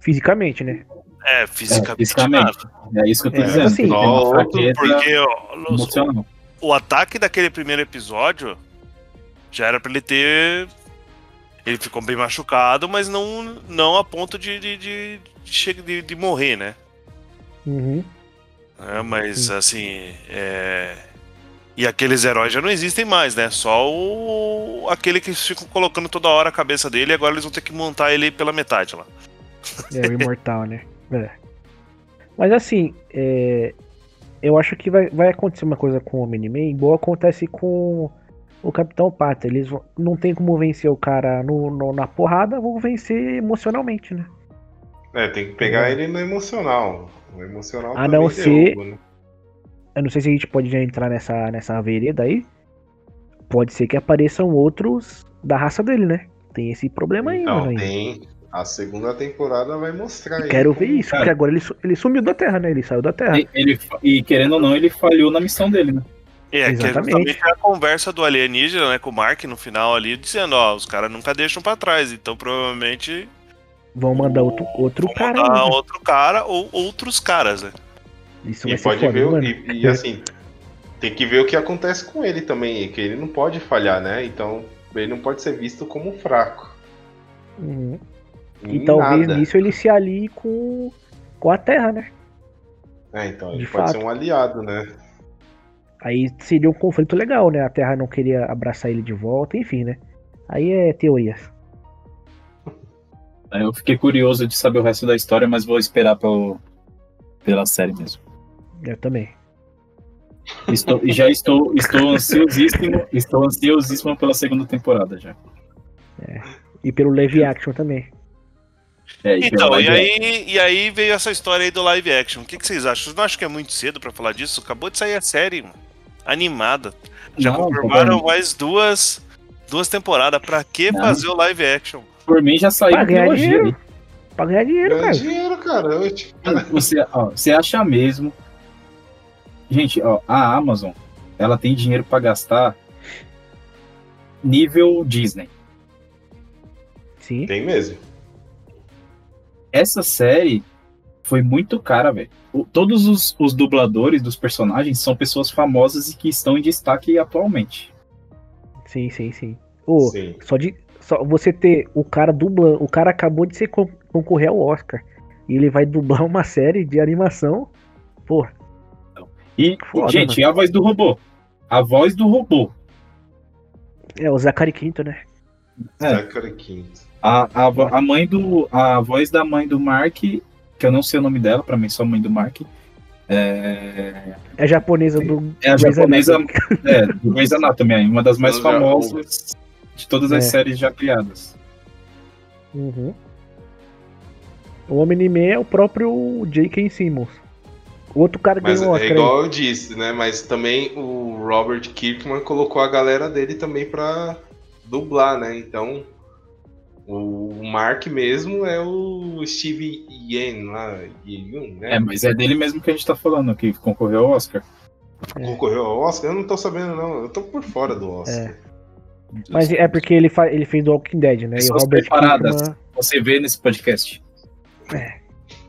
Fisicamente, né? É, fisicamente. fisicamente. nada. É isso que eu tô É, dizendo. assim, tem uma ó, fraqueza Porque ó, os- emocional. o ataque daquele primeiro episódio já era pra ele ter. Ele ficou bem machucado, mas não, não a ponto de, de, de, de, de, de morrer, né? Uhum. É, mas assim. É... E aqueles heróis já não existem mais, né? Só o... aquele que ficam colocando toda hora a cabeça dele e agora eles vão ter que montar ele pela metade lá. É o imortal, né? É. Mas assim, é, eu acho que vai, vai acontecer uma coisa com o Omni-Man, igual acontece com o Capitão Pata. Eles vão- não tem como vencer o cara no, no- na porrada, vão vencer emocionalmente, né? É, tem que pegar ele no emocional. O emocional A não ser- derruba, né? Eu não sei se a gente pode já entrar nessa, nessa vereda aí. Pode ser que apareçam outros da raça dele, né? Tem esse problema aí, mano. ainda. tem. A segunda temporada vai mostrar E aí quero ver isso, cara. porque agora ele, ele sumiu da Terra, né? Ele saiu da Terra. E, ele, e querendo ou não, ele falhou na missão dele, né? É, que é Exatamente. justamente a conversa do alienígena, né, com o Mark no final ali, dizendo, ó, os caras nunca deixam pra trás, então provavelmente Vão mandar outro, outro vão cara. mandar né? outro cara ou outros caras, né? Isso E vai ser pode foda, ver, o- mano. e, e assim, tem que ver o que acontece com ele também, que ele não pode falhar, né? Então, ele não pode ser visto como fraco. Uhum. E talvez nada. nisso ele se alie com, com a Terra, né? É, então, ele De pode fato. ser um aliado, né? Aí seria um conflito legal, né? A Terra não queria abraçar ele de volta, enfim, né? Aí é teorias. Aí Eu fiquei curioso de saber o resto da história, mas vou esperar pelo, pela série mesmo. Eu também. Estou, e já estou, estou ansiosíssimo, estou ansiosíssimo pela segunda temporada já. E pelo live action também. É, e Então, e aí, e aí veio essa história aí do live action. O que, que vocês acham? Vocês não acham que é muito cedo pra falar disso? Acabou de sair a série, mano. Animada. Já Não, confirmaram mais duas, duas temporadas. Pra que Não. fazer o live action? Por mim já saiu Pra ganhar dinheiro. ali. Pra ganhar dinheiro, Ganha cara. dinheiro, cara. Tipo, Você, ó, você acha mesmo. Gente, ó, a Amazon, ela tem dinheiro pra gastar nível Disney. Sim. tem mesmo. Essa série foi muito cara, velho. Todos os, os dubladores dos personagens são pessoas famosas e que estão em destaque atualmente. Sim, sim, sim. Ô, Sim. só de. Só você ter o cara dublando. O cara acabou de ser concorrer ao Oscar. E ele vai dublar uma série de animação. Pô, E, Foda, gente, e a voz do robô? A voz do robô. é o Zachary Quinto, né? É. Zachary Quinto. A, a, a mãe do. A voz da mãe do Mark, que eu não sei o nome dela, pra mim só a mãe do Mark. É, É a japonesa do. é a Grey's japonesa Anatomy. é, do Grey's Anatomy, aí, uma das mais famosas de todas as É. séries já criadas. Uhum. O Homem-Man é o próprio J.K. Simmons. Outro cara Mas ganhou o é Oscar. igual eu disse, né? Mas também o Robert Kirkman colocou a galera dele também pra dublar, né? Então, o Mark mesmo é o Steve Yen lá, Yun, né? É, mas é dele mesmo que a gente tá falando, que concorreu ao Oscar. É. Concorreu ao Oscar? Eu não tô sabendo, não. Eu tô por fora do Oscar. É. Mas é porque ele, ele fez do Walking Dead, né? E o Pessoas Robert preparadas. Kirkman... Você vê nesse podcast.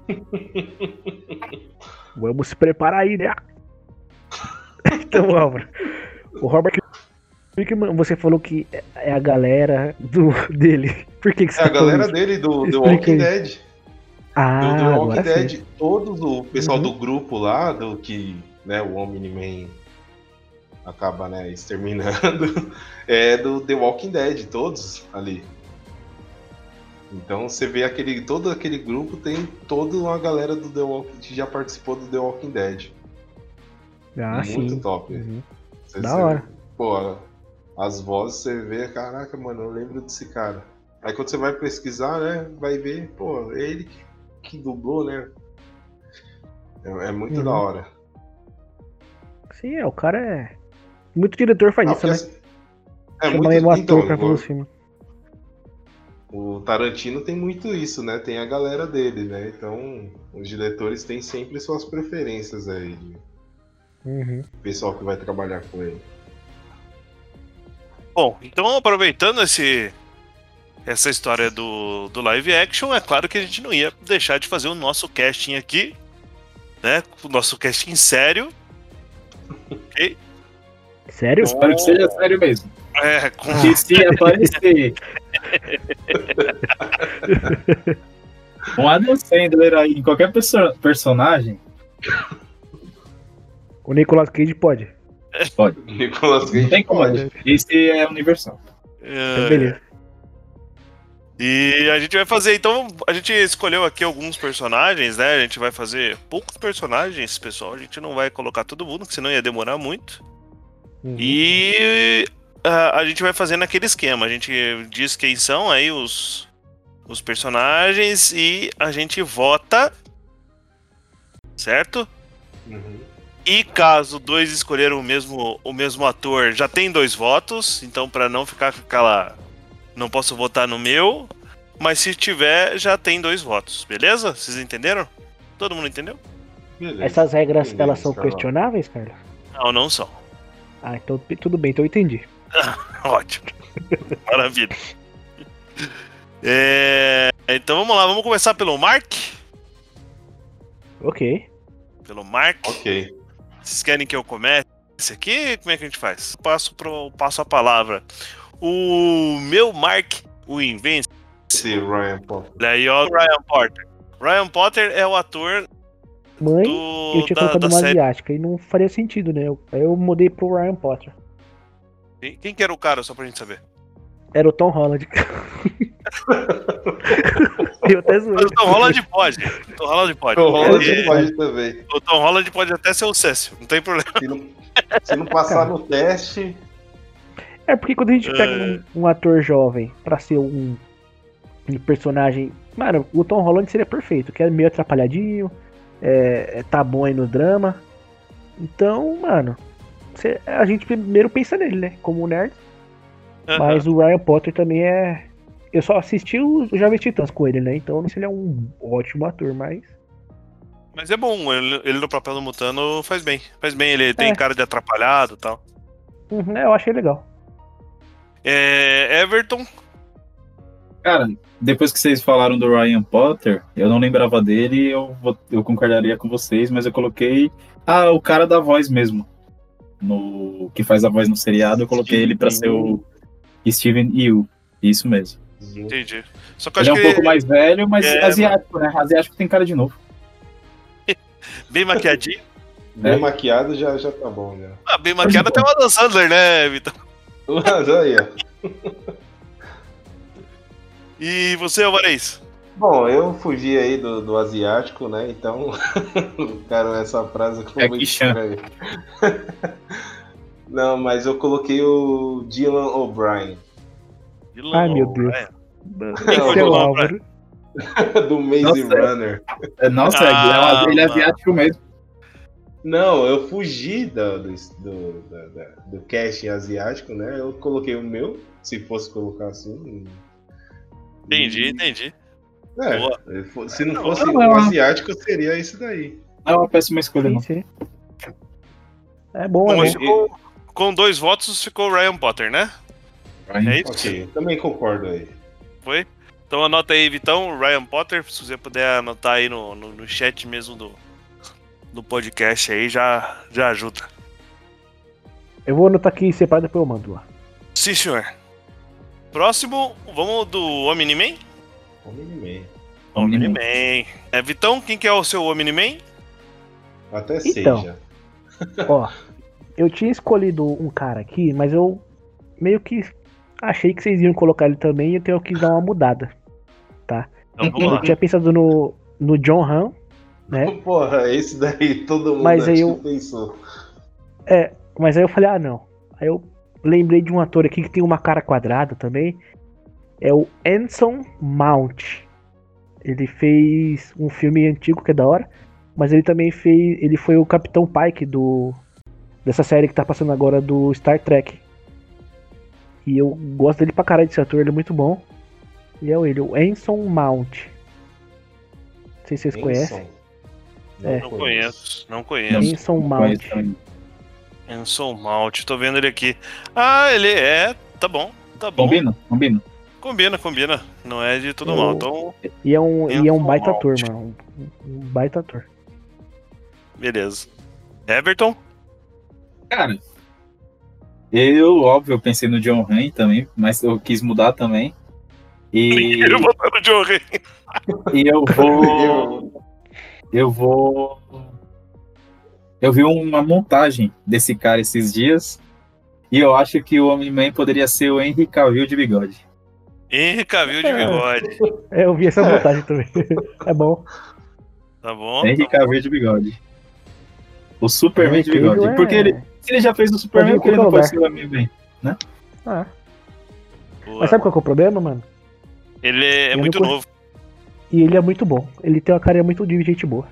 [LAUGHS] Vamos se preparar aí, né? [LAUGHS] então, Álvaro. O Robert Kirkman, você falou que é a galera do... dele. Por que, que você É a tá galera isso? dele do The Explica Walking. Dead. Ah, do The Walking agora sim. Dead. Todos o pessoal Uhum. do grupo lá, do que né, o Omni-Man acaba né, exterminando, [LAUGHS] é do The Walking Dead, todos ali. Então você vê aquele. Todo aquele grupo tem toda uma galera do The Walking que já participou do The Walking Dead. Ah, Muito sim. top. Uhum. Você- Da você- hora. Pô, as vozes você vê, caraca, mano, eu lembro desse cara. Aí quando você vai pesquisar, né, vai ver, pô, é ele que, que dublou, né? É, é muito Uhum. da hora. Sim, é, o cara é. Muito diretor faz Ah, isso, né? assim- É Chama muito, um ator então, pra fazer o filme. O Tarantino tem muito isso, né? Tem a galera dele, né? Então, os diretores têm sempre suas preferências aí, de Uhum. pessoal que vai trabalhar com ele. Bom, então aproveitando esse essa história do, do live action, é claro que a gente não ia deixar de fazer o nosso casting aqui, né? O nosso casting sério. [LAUGHS] ok? Sério? Espero que seja sério mesmo. É, com... Que se [LAUGHS] aparecer um Adam Sandler aí em qualquer perso- personagem, O Nicolas Cage pode. pode. Nicolas Não Cage tem como. pode. Esse é universal. Então, É, beleza. E a gente vai fazer, então, a gente escolheu aqui alguns personagens, né? A gente vai fazer poucos personagens, pessoal. A gente não vai colocar todo mundo, que senão ia demorar muito. Uhum. E ah, a gente vai fazer naquele esquema. A gente diz quem são aí os, os personagens e a gente vota. Certo? Uhum. E caso dois escolheram o mesmo, o mesmo ator, já tem dois votos. Então, pra não ficar com aquela. Não posso votar no meu. Mas se tiver, já tem dois votos. Beleza? Vocês entenderam? Todo mundo entendeu? Beleza. Essas regras, Beleza, elas são questionáveis, Carlos? Não, não são. Ah, então tudo bem, então eu entendi. [LAUGHS] Ótimo. Maravilha. É, então vamos lá, vamos começar pelo Mark. Ok. Pelo Mark. Ok. Vocês querem que eu comece aqui? Como é que a gente faz? Passo, pro, passo a palavra. O meu Mark, o Invincible, Esse Ryan Potter. aí ó, o Ryan Potter. Ryan Potter é o ator Mãe, do, eu tinha da, colocado da uma série. asiática e não faria sentido, né? Eu- Aí eu mudei pro Ryan Potter. Quem quem que era o cara, só pra gente saber? Era o Tom Holland. [LAUGHS] eu até zoei. Mas o Tom Holland pode. O Tom Holland pode. O Holland Ele- pode também. o Tom Holland pode até ser o Cécio, não tem problema. Se não, se não passar no teste, É porque quando a gente pega É. um, um ator jovem pra ser um, um personagem. Mano, o Tom Holland seria perfeito, que é meio atrapalhadinho, é, é- tá bom aí no drama. Então, mano, a gente primeiro pensa nele, né? Como nerd. Mas o Ryan Potter também é. Eu só assisti os Jovens Titãs com ele, né? Então não sei se ele é um ótimo ator, mas. Mas é bom, ele, ele no papel do Mutano faz bem. Faz bem, ele tem É. cara de atrapalhado e tal. Uhum, eu achei legal. É, Everton, Cara, depois que vocês falaram do Ryan Potter, eu não lembrava dele, eu, vou- eu concordaria com vocês, mas eu coloquei. Ah, o cara da voz mesmo. No, que faz a voz no seriado, eu coloquei ele pra ser o Steven Yeun. Isso mesmo. entendi. Só que eu Ele é um que pouco mais velho, mas É, asiático, né? Asiático tem cara de novo. [LAUGHS] bem maquiadinho. bem É. maquiado já, já tá bom, já. Ah, bem maquiado até o Adam Sandler, né, Vitor? [LAUGHS] Mas aí, ó. E você, Alvarez? Bom, eu fugi aí do, do asiático, né? Então, [LAUGHS] cara, essa frase ficou É muito estranha. [LAUGHS] Não, mas eu coloquei o Dylan O'Brien, Ai, meu Deus. É. foi Esse é o Álvaro. [LAUGHS] do Maze Nossa. Runner. É, Nossa, Ah, ele é asiático mesmo. Não, eu fugi do, do, do, da- do casting asiático, né? Eu coloquei o meu, se fosse colocar assim. Entendi, E- entendi. É, Boa. se não fosse não, o não. asiático, seria esse daí. Não é uma péssima escolha, Sim, não. sim. É bom, Bom, é bom. ficou, com dois votos ficou o Ryan Potter, né? Ryan. É isso? Também concordo aí. Foi? Então anota aí, Vitão, Ryan Potter, se você puder anotar aí no, no, no chat mesmo do, do podcast aí, já, já ajuda. Eu vou anotar aqui separado depois eu mando lá. Sim, senhor. Próximo, vamos do Omni-Man? Omni-Man. Omni-Man. É, Vitão, quem que é o seu Omni-Man? Até sei Então. já. Ó, [LAUGHS] eu tinha escolhido um cara aqui, mas eu meio que achei que vocês iam colocar ele também e então eu quis dar uma mudada. Então vamos Eu lá. tinha pensado no, no John Han, né? [LAUGHS] Porra, esse daí todo mundo Mas aí eu- que pensou. Mas aí eu falei, ah não. Aí eu lembrei de um ator aqui que tem uma cara quadrada também. É o Anson Mount. Ele fez um filme antigo que é da hora. Mas ele também fez. Ele foi o Capitão Pike do. Dessa série que tá passando agora do Star Trek. E eu gosto dele pra caralho desse ator, ele é muito bom. E é ele, o Anson Mount. Não sei se vocês conhecem. Enson. É. Não conheço, não conheço. Anson Mount. Anson Malt, tô vendo ele aqui. Ah, ele é. Tá bom, tá bom. Combina? Combina. Combina, combina. Não é de tudo Eu- mal. Então, E é um, e é um baita ator, mano. Um, baita ator. beleza. Everton? Cara, Eu, óbvio, eu pensei no John Hain também, mas eu quis mudar também. E, [LAUGHS] Eu vou no John e eu [LAUGHS] vou. Eu vou. Eu vi uma montagem desse cara esses dias. E eu acho que o Homem-Man poderia ser o Henry Cavill de bigode. Henry Cavill de bigode. É, eu vi essa É. montagem também. É bom. Tá bom? Henry Cavill de bigode. O Superman de bigode. é- Porque ele, se ele já fez o Superman, porque ele não pode ser o Homem-Man. Ah, Boa. mas sabe qual que é o problema, mano? Ele é Eu muito novo. E ele é muito bom. Ele tem uma cara muito de gente boa.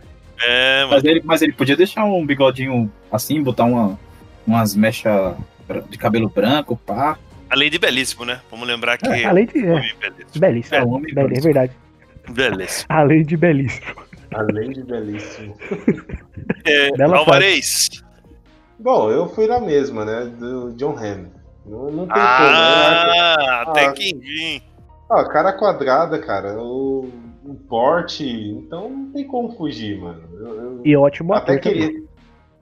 É, mano. Mas ele, mas ele podia deixar um bigodinho assim, botar uma, umas mechas de cabelo branco, pá. Além de belíssimo, né? Vamos lembrar que. É, além de. É, Homem belíssimo. belíssimo. É, homem Bel- é belíssimo. verdade. Belíssimo. Além de belíssimo. Além de belíssimo. É, [LAUGHS] Bela Alvarez. Bom, eu fui na mesma, né? Do John Hamm. Não, não tem como. né? Ah, até Ah. que enfim. Ah, cara quadrada, cara. O, o porte. Então não tem como fugir, mano. Eu, eu E ótimo até ator também. queria.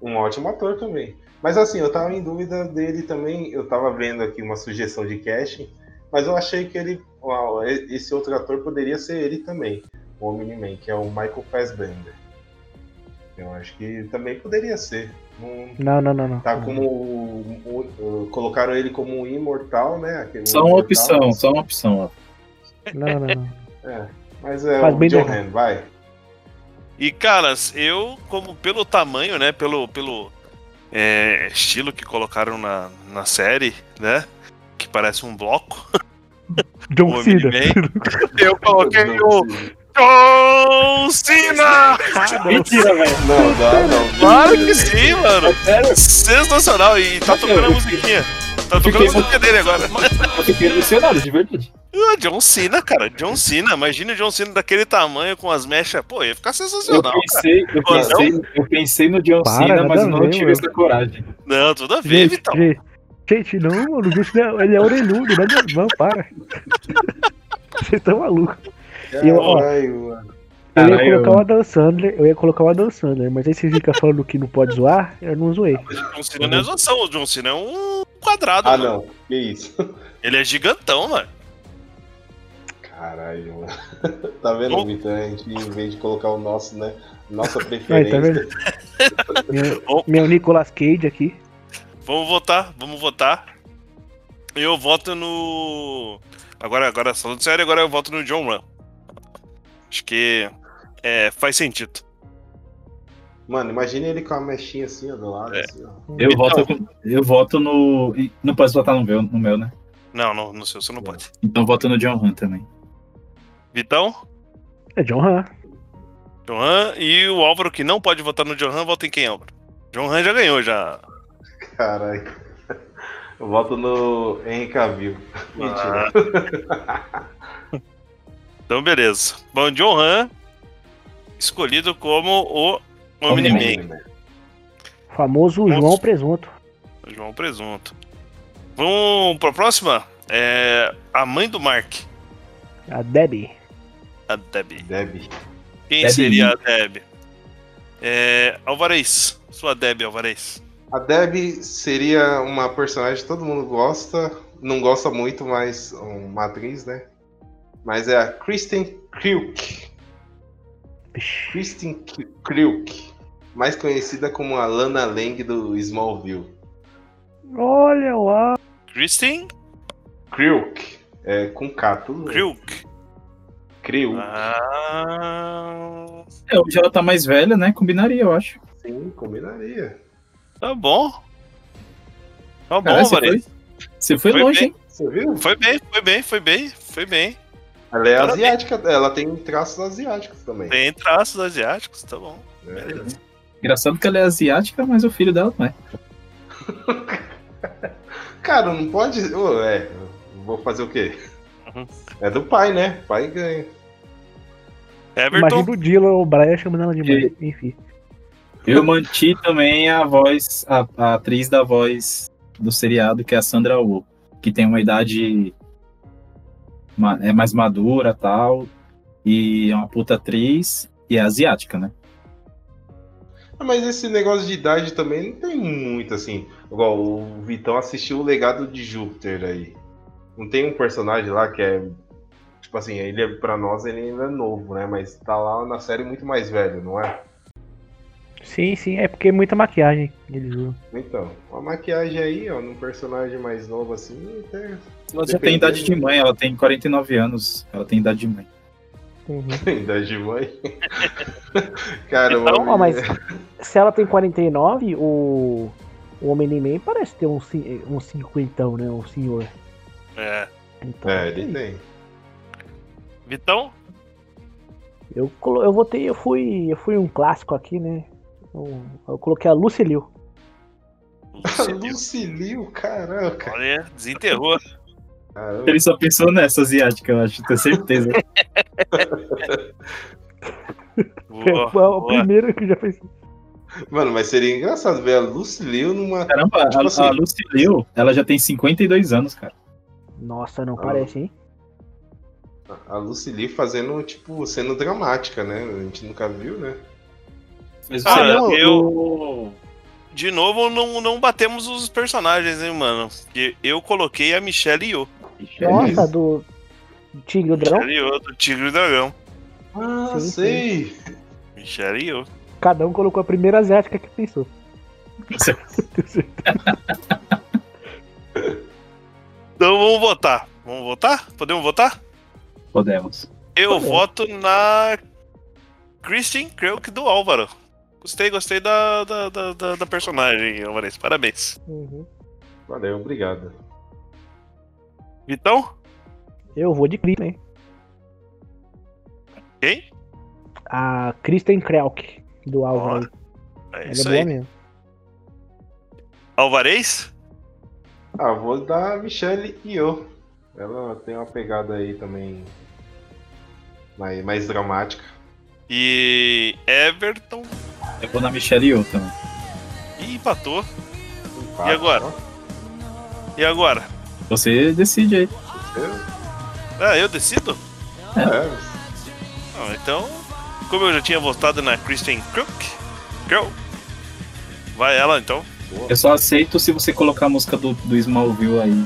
Um ótimo ator também. Mas assim, eu tava em dúvida dele também. Eu tava vendo aqui uma sugestão de casting. Mas eu achei que ele. uau, Esse outro ator poderia ser ele também. O Omni-Man, que é o Michael Fassbender. Eu acho que também poderia ser. Não, Não, não, não, não. Tá como. o- o- colocaram ele como um imortal, né? Aquele Só uma imortal. opção, só uma opção. ó. Não, não, não. É, mas é Faz o bem John. Hamm, vai. E, caras, eu, como pelo tamanho, né? Pelo, pelo é, estilo que colocaram na, na série, né? Que parece um bloco. [LAUGHS] [LAUGHS] John Cena. Eu coloquei Não, o John Cena! Mentira, velho. Não, dá, não. Claro que sim, mano. Sério? Sensacional. E tá tocando a musiquinha. Tá tocando a Fiquei musiquinha dele agora. Eu fiquei emocionado, de verdade. Ah, John Cena, cara. John Cena. Imagina o John Cena daquele tamanho com as mechas. Pô, ia ficar Eu sensacional, cara. pensei, eu pensei, eu pensei no John Para, Cena, mas eu não ver, tive essa coragem. Não, tudo a ver, Gente, Vitão. gente, gente, não, mano. O John Cena, ele é orelhudo, né? Não, para. [LAUGHS] Vocês estão malucos. Eu, ó. Eu ia colocar o Adam Sandler, eu ia colocar o Adam Sandler, mas aí vocês ficam falando que não pode zoar, eu não zoei. O John Cena não é zoação. O John Cena é um quadrado, Ah, mano. não. Que isso? [LAUGHS] Ele é gigantão, mano. Caralho, mano. [LAUGHS] Tá vendo, Bom. Vitor? A gente, em vez de colocar o nosso, né? Nossa [LAUGHS] Aí, preferência. tá vendo? Meu, Bom. meu Nicolas Cage aqui. Vamos votar, vamos votar. Eu voto no. Agora, agora, falando sério, agora eu voto no John Run. Acho que é, faz sentido. Mano, imagina ele com a mechinha assim, ó, do lado. É. Assim, ó. Eu Então. voto, eu voto no. Não posso votar no meu, no meu, né? Não, não, no seu, você não pode. Então eu voto no John Hunt também. Vitão, É John Han. John Han e o Álvaro que não pode votar no John Han, vota em quem, Álvaro? John Han já ganhou, já. Caralho. Eu voto no Henry Cavill. Mentira. Então, beleza. Bom, John Han, escolhido como o Omni-Man. Omni-Man. Famoso Nossa. João Presunto. João Presunto. Vamos pra próxima? É, a mãe do Mark, A Debbie. a Debbie. Debbie. Quem Debbie. seria a Deb? É, Alvarez, sua Deb, Alvarez. A Debbie seria uma personagem que todo mundo gosta. Não gosta muito, mas uma atriz, né? Mas é a Kristen Kriuk. Kristen Kriuk. Mais conhecida como a Lana Lang do Smallville. Olha lá. Kristen Kriuk. É com K, tudo. Kriuk. Kriuk. Ah, É, hoje ela tá mais velha, né? Combinaria, eu acho. Sim, combinaria. tá bom. Tá bom, Cara, você foi, você foi Foi longe, bem. hein? Você viu? Foi bem, foi bem, foi bem, foi bem. Ela é asiática, ela tem traços asiáticos também. Tem traços asiáticos, tá bom. É. Beleza. Engraçado que ela é asiática, mas o filho dela não é. [LAUGHS] Cara, não pode. Ô, é, vou fazer o quê? Uhum. É do pai, né? Pai ganha. Everton, Imagina o Dylan ou o Brian chamando ela de mãe. Enfim. Eu manti também a voz, a, a atriz da voz do seriado, que é a Sandra Oh, que tem uma idade é mais madura tal, e é uma puta atriz, e é asiática, né? Ah, Mas esse negócio de idade também não tem muito assim. Igual o Vitão assistiu o Legado de Júpiter aí. Não tem um personagem lá que é. Tipo assim, ele é, pra nós ele ainda é novo, né? Mas tá lá na série muito mais velho, não é? Sim, sim, é porque é muita maquiagem, eles usam. Então, a maquiagem aí, ó, num personagem mais novo assim, até Ela já tem idade de mãe, ela tem 49 anos. Ela tem idade de mãe. Uhum. [LAUGHS] idade de mãe. [LAUGHS] Cara, Então, uma Ó, mas se ela tem 49, o, o Homem-Man parece ter um, um cinquentão, né? Um senhor. É. Então, É, ele tem. Vitão? Eu, eu votei, eu fui, eu fui um clássico aqui, né? Eu, eu coloquei a Lucilio. Lucilio. Lucilio, caraca. Olha, desenterrou. Caramba. Ele só pensou nessa asiática, eu acho, tenho certeza. [LAUGHS] Boa, Foi o boa. primeiro que já fez. Mano, mas seria engraçado ver a Lucilio numa. Caramba, Tipo a, assim. a Lucy Liu, ela já tem 52 anos, cara. Nossa, não Ah. parece, hein? A Lucilio fazendo, tipo, sendo dramática, né? A gente nunca viu, né? Mas Ah, você não- eu- o- De novo, não, não batemos os personagens, hein, mano? Porque eu coloquei a Michelle Yeoh. Nossa, do Tigre do Dragão. Michelle Yeoh, do Tigre e Dragão. Ah, Sim, sim. sei. Michelle Yeoh. Cada um colocou a primeira asiática que pensou. [LAUGHS] Então vamos votar. Vamos votar? Podemos votar? Podemos. Eu Podemos. voto na Christian Krelk do Álvaro. Gostei, gostei da, da, da, da- da personagem, Alvarez. Parabéns. Uhum. Valeu, obrigado. Vitão? Eu vou de Kristen, hein? Quem? A Kristen Krelk, do Álvaro. É Ela é isso boa aí. mesmo. Alvarez? Ah, vou dar Michelle Yeoh. Ela tem uma pegada aí também mais, mais dramática. E Everton? Eu vou na Michelle Yeoh também. Ih, empatou. Empate, E agora? E agora? Você decide aí. Você- Ah, eu decido? É, Ah, então, como eu já tinha votado na Kristen Crook, Crow, vai ela então. Eu só aceito se você colocar a música do, do Smallville aí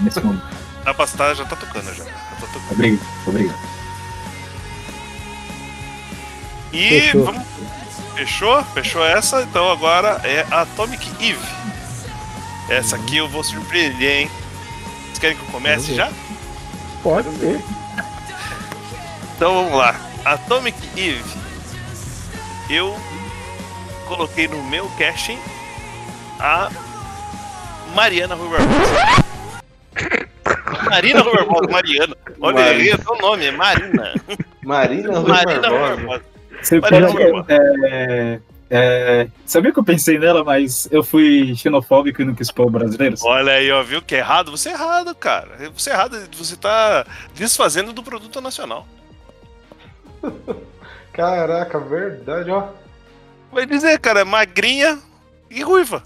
nesse momento. A pasta já tá tocando já. já tá tocando. Obrigado, obrigado. E Fechou. vamos. Fechou? Fechou essa, então agora é Atomic Eve. Essa aqui eu vou surpreender, hein? Vocês querem que eu comece já? Pode ser. Então vamos lá. Atomic Eve. Eu coloquei no meu casting a Mariana Rui Barbosa. Marina Rui Barbosa, Mariana. Olha aí, é o nome, é Marina. Marina. Barbosa. Você Mariana pode, Rui Barbosa. é, é, sabia que eu pensei nela, mas eu fui xenofóbico e não quis pôr o brasileiro? Olha aí, ó, viu que é errado? Você é errado, cara. Você é errado, você tá desfazendo do produto nacional. [LAUGHS] Caraca, verdade, ó. Vai dizer, cara, é magrinha e ruiva.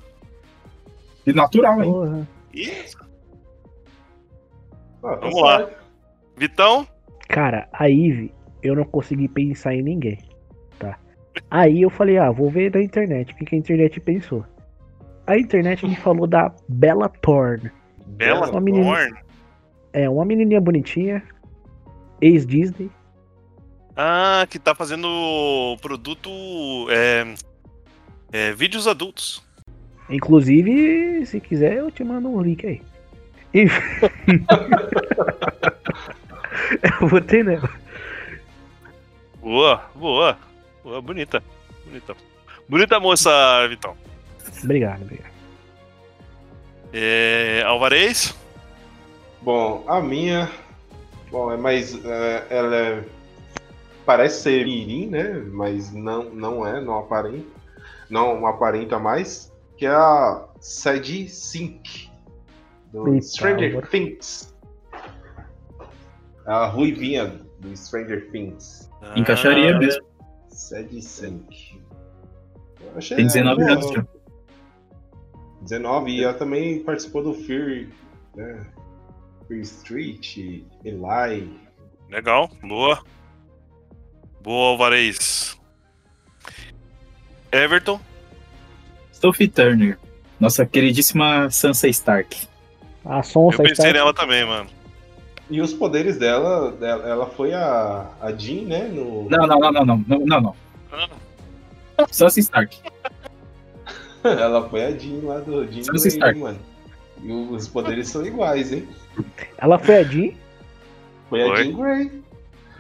E natural, hein? Isso. Ah, Vamos lá. Vitão, Cara, a Eve, eu não consegui pensar em ninguém. Aí eu falei, ah, vou ver na internet. O que, que a internet pensou? A internet me falou da Bella Thorne. Bela Uma menina. Thorne. É, uma menininha bonitinha. Ex-Disney. Ah, que tá fazendo produto. É, é, vídeos adultos. Inclusive, se quiser, eu te mando um link aí. Enfim. [LAUGHS] eu botei nela. Boa, boa. Bonita. Bonita. Bonita moça, Vitão. Obrigado, obrigado. É, Alvarez. Bom, a minha. Bom, é mais. é, ela é. Parece ser Mirim, né? Mas não, não é, não aparenta. Não aparenta mais. Que é a Sadie Sink. Do Eita, Stranger agora. Things. A ruivinha do Stranger Things. Encaixaria Ah, mesmo. Sink. Eu achei Tem 19 boa. anos já. 19, e ela também participou do Fear, né? Fear Street, Eli. Legal, boa. Boa, Alvarez. Everton. Sophie Turner. Nossa queridíssima Sansa Stark. A Sonsa Eu pensei está. nela também, mano. E os poderes dela, ela foi a, a Jean, né? No... Não, não, não, não, não, não, não, não. Sansa Stark. [LAUGHS] ela foi a Jean lá do Jean Sansa Grey, Stark. mano. E os poderes são iguais, hein? Ela foi a Jean. Foi a. Jean Grey,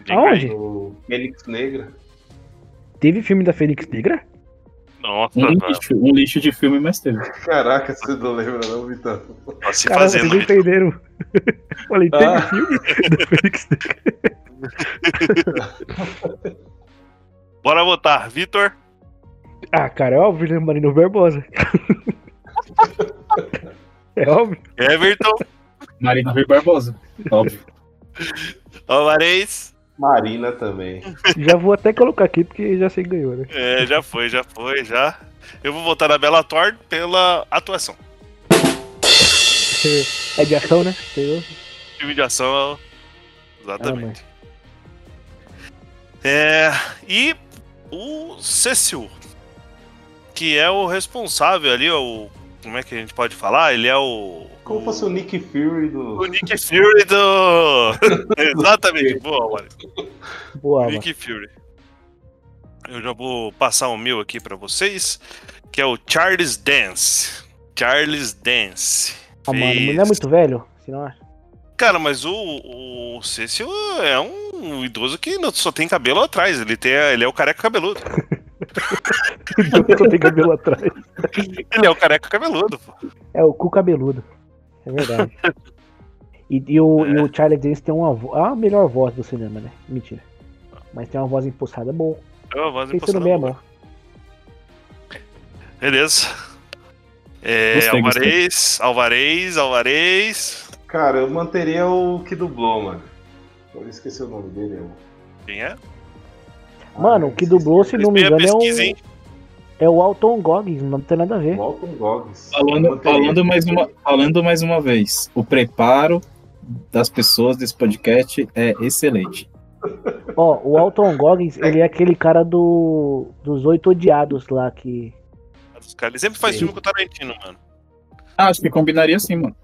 Jean Aonde? Grey. Fênix Negra. Teve filme da Fênix Negra? Nossa, Um lixo, um lixo de filme, mas teve. Caraca, você não lembra não, Vitão? Tá se fazendo. vocês não entenderam. [LAUGHS] Falei, teve Ah. filme da Fênix Negra. Bora votar. Vitor. Ah, cara, é óbvio, né? Marino Barbosa. [LAUGHS] é óbvio. Everton. Marina Rui Barbosa. Óbvio. Alvarez. Marina também. Já vou até colocar aqui porque já sei que ganhou, né? É, já foi, já foi, já. Eu vou votar na Bela Thorne pela atuação. É de ação, né? Entendeu? Filme de ação. Exatamente. É, e o Cecil, que é o responsável ali, o. Como é que a gente pode falar? Ele é o. Como o, fosse o Nick Fury do. o Nick Fury do. [LAUGHS] Exatamente, boa, Mário. Boa, mano. Nick Fury. Eu já vou passar o meu aqui pra vocês, que é o Charles Dance. Charles Dance. Ah, mano, não é muito velho? Senão... Cara, mas o, o Cecil é um idoso que não- só tem cabelo atrás. Ele, tem, ele é o careca cabeludo. [LAUGHS] Só tem cabelo atrás. Ele é o careca cabeludo, pô. É o cu cabeludo. É verdade. [LAUGHS] E, e o, e o Charlie Dance tem uma vo- a melhor voz do cinema, né? Mentira. Mas tem uma voz impulsada boa. É uma voz Pensando boa. amor. Beleza. É, Gostei, Alvarez, Alvarez, Alvarez. Cara, eu manteria o que dublou, mano. Eu esqueci o nome dele. Eu... Quem é? Mano, o que dublou, se não me engano, é pesquisa, hein? O, é o Alton Goggins. Não tem nada a ver. Walton Goggins. Falando, falando, mais uma, falando mais uma vez, o preparo das pessoas desse podcast é excelente. [LAUGHS] Ó, o Alton Goggins, ele é aquele cara do dos Oito Odiados lá que... Os caras- Ele sempre faz Sim. filme com o Tarantino, mano. Ah, acho que combinaria sim, mano.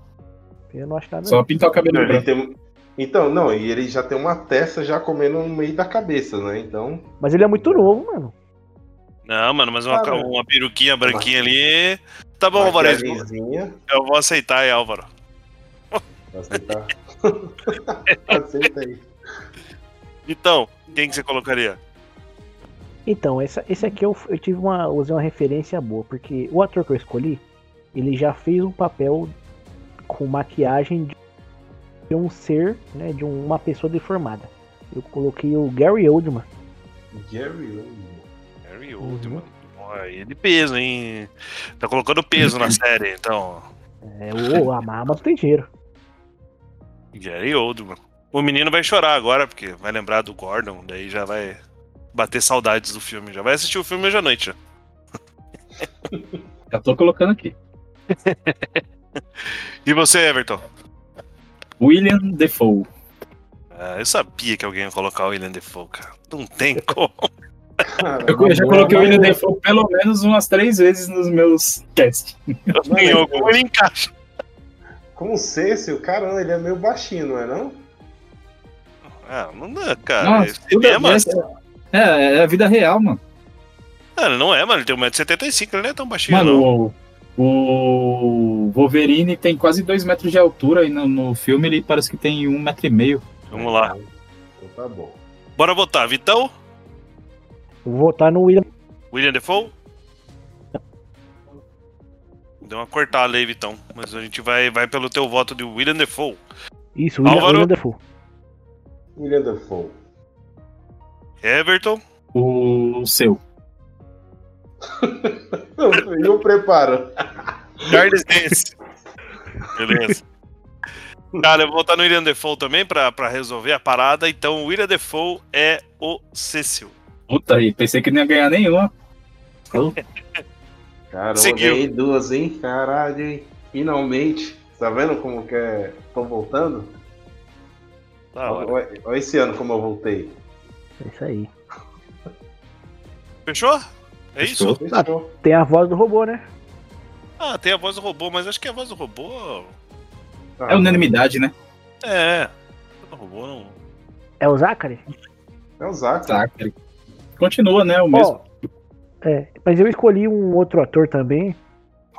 Eu não acho nada. Só pintar o cabelo branco. tem... Então, não, e ele já tem uma testa já comendo no meio da cabeça, né? Então. Mas ele é muito novo, mano. Não, mano, mas uma, Cara, uma peruquinha branquinha ali. Tá bom, maquiagemzinha, Eu vou aceitar aí, Álvaro. Aceitar. [LAUGHS] Aceita aí. Então, quem que você colocaria? Então, essa, esse aqui eu, eu tive uma. usei uma referência boa, porque o ator que eu escolhi, ele já fez um papel com maquiagem de de um ser, né? De uma pessoa deformada. Eu coloquei o Gary Oldman. Gary Oldman. Harry Uhum. Oldman. Olha, de peso, hein? Tá colocando peso na [LAUGHS] série, então. É, o a Mama tem dinheiro. Gary Oldman. O menino vai chorar agora, porque vai lembrar do Gordon, daí já vai bater saudades do filme. Já vai assistir o filme hoje à noite. Já. [LAUGHS] Já tô colocando aqui. [LAUGHS] E você, Everton? William Defoe. Ah, eu sabia que alguém ia colocar o William Defoe, cara. Não tem como. Cara, Eu, já coloquei o William Defoe pelo menos umas três vezes nos meus casts. Em algum ele encaixa. Com o Cecil, caramba, ele é meio baixinho, não é não? Ah, não dá, cara. Nossa, tudo cinema- é, é a vida real, mano. Cara, não é, mano. Ele tem 1,75m, ele não é tão baixinho, Mano, não. o, o Wolverine tem quase dois metros de altura e no, no filme ele parece que tem um metro e meio. Vamos lá. Então tá bom. Bora votar. Vitão? Eu vou votar no William. William Defoe? Deu uma cortada aí, Vitão. Mas a gente vai, vai pelo teu voto de William Defoe. Isso, William, Álvaro? William Defoe. William Dafoe. Everton? O seu. [LAUGHS] E o preparo? Charles Dance. Beleza. Cara, eu vou votar no William Defoe também pra, pra resolver a parada. Então, o William Defoe é o Cecil. Puta aí, pensei que não ia ganhar nenhuma. Cara, eu Seguiu. ganhei duas, hein? Caralho, hein? Finalmente. Tá vendo como que é? Tô voltando? Da hora. Olha, olha esse ano como eu voltei. É isso aí. Fechou? É isso? Fechou. Tem a voz do robô, né? Ah, tem a voz do robô, mas acho que a voz do robô. Ah, É unanimidade, né? É. Do robô não. É o Zachary? É o Zac. Zachary. Continua, né? O mesmo. É, mas eu escolhi um outro ator também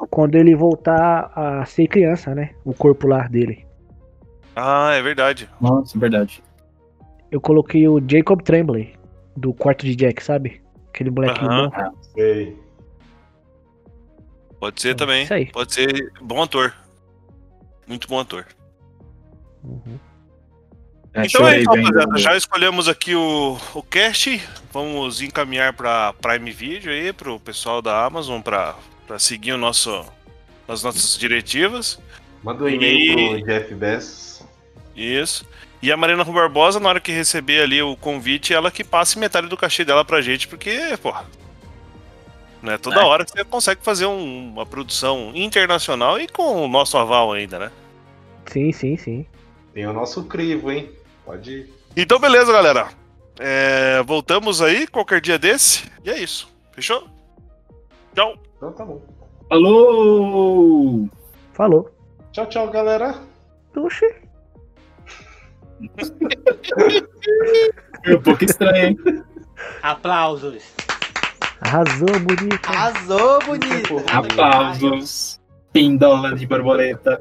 quando ele voltar a ser criança, né? O corpo lá dele. Ah, é verdade. Nossa, verdade. Eu coloquei o Jacob Tremblay, do quarto de Jack, sabe? Aquele molequinho Aham. bom. Sei. Pode ser também. Isso aí. Pode ser bom ator. Muito bom ator. Uhum. É, Então é isso, rapaziada. Já escolhemos aqui o, o cast. Vamos encaminhar para Prime Video aí, pro pessoal da Amazon, para seguir o nosso, as nossas diretivas. Manda um e-mail E- pro Jeff Bezos. Isso. E a Marina Barbosa, na hora que receber ali o convite, ela que passe metade do cachê dela pra gente, porque, porra. Não é toda É. hora que você consegue fazer um- uma produção internacional e com o nosso aval ainda, né? Sim, sim, sim. Tem o nosso crivo, hein? Pode ir. Então, beleza, galera. É, voltamos aí qualquer dia desse. E é isso. Fechou? Tchau. Então tá bom. Alô! Falou. Tchau, tchau, galera. Foi um pouco estranho, hein? Aplausos. Arrasou, bonito. Arrasou, bonito. Aplausos. Pindola de borboleta.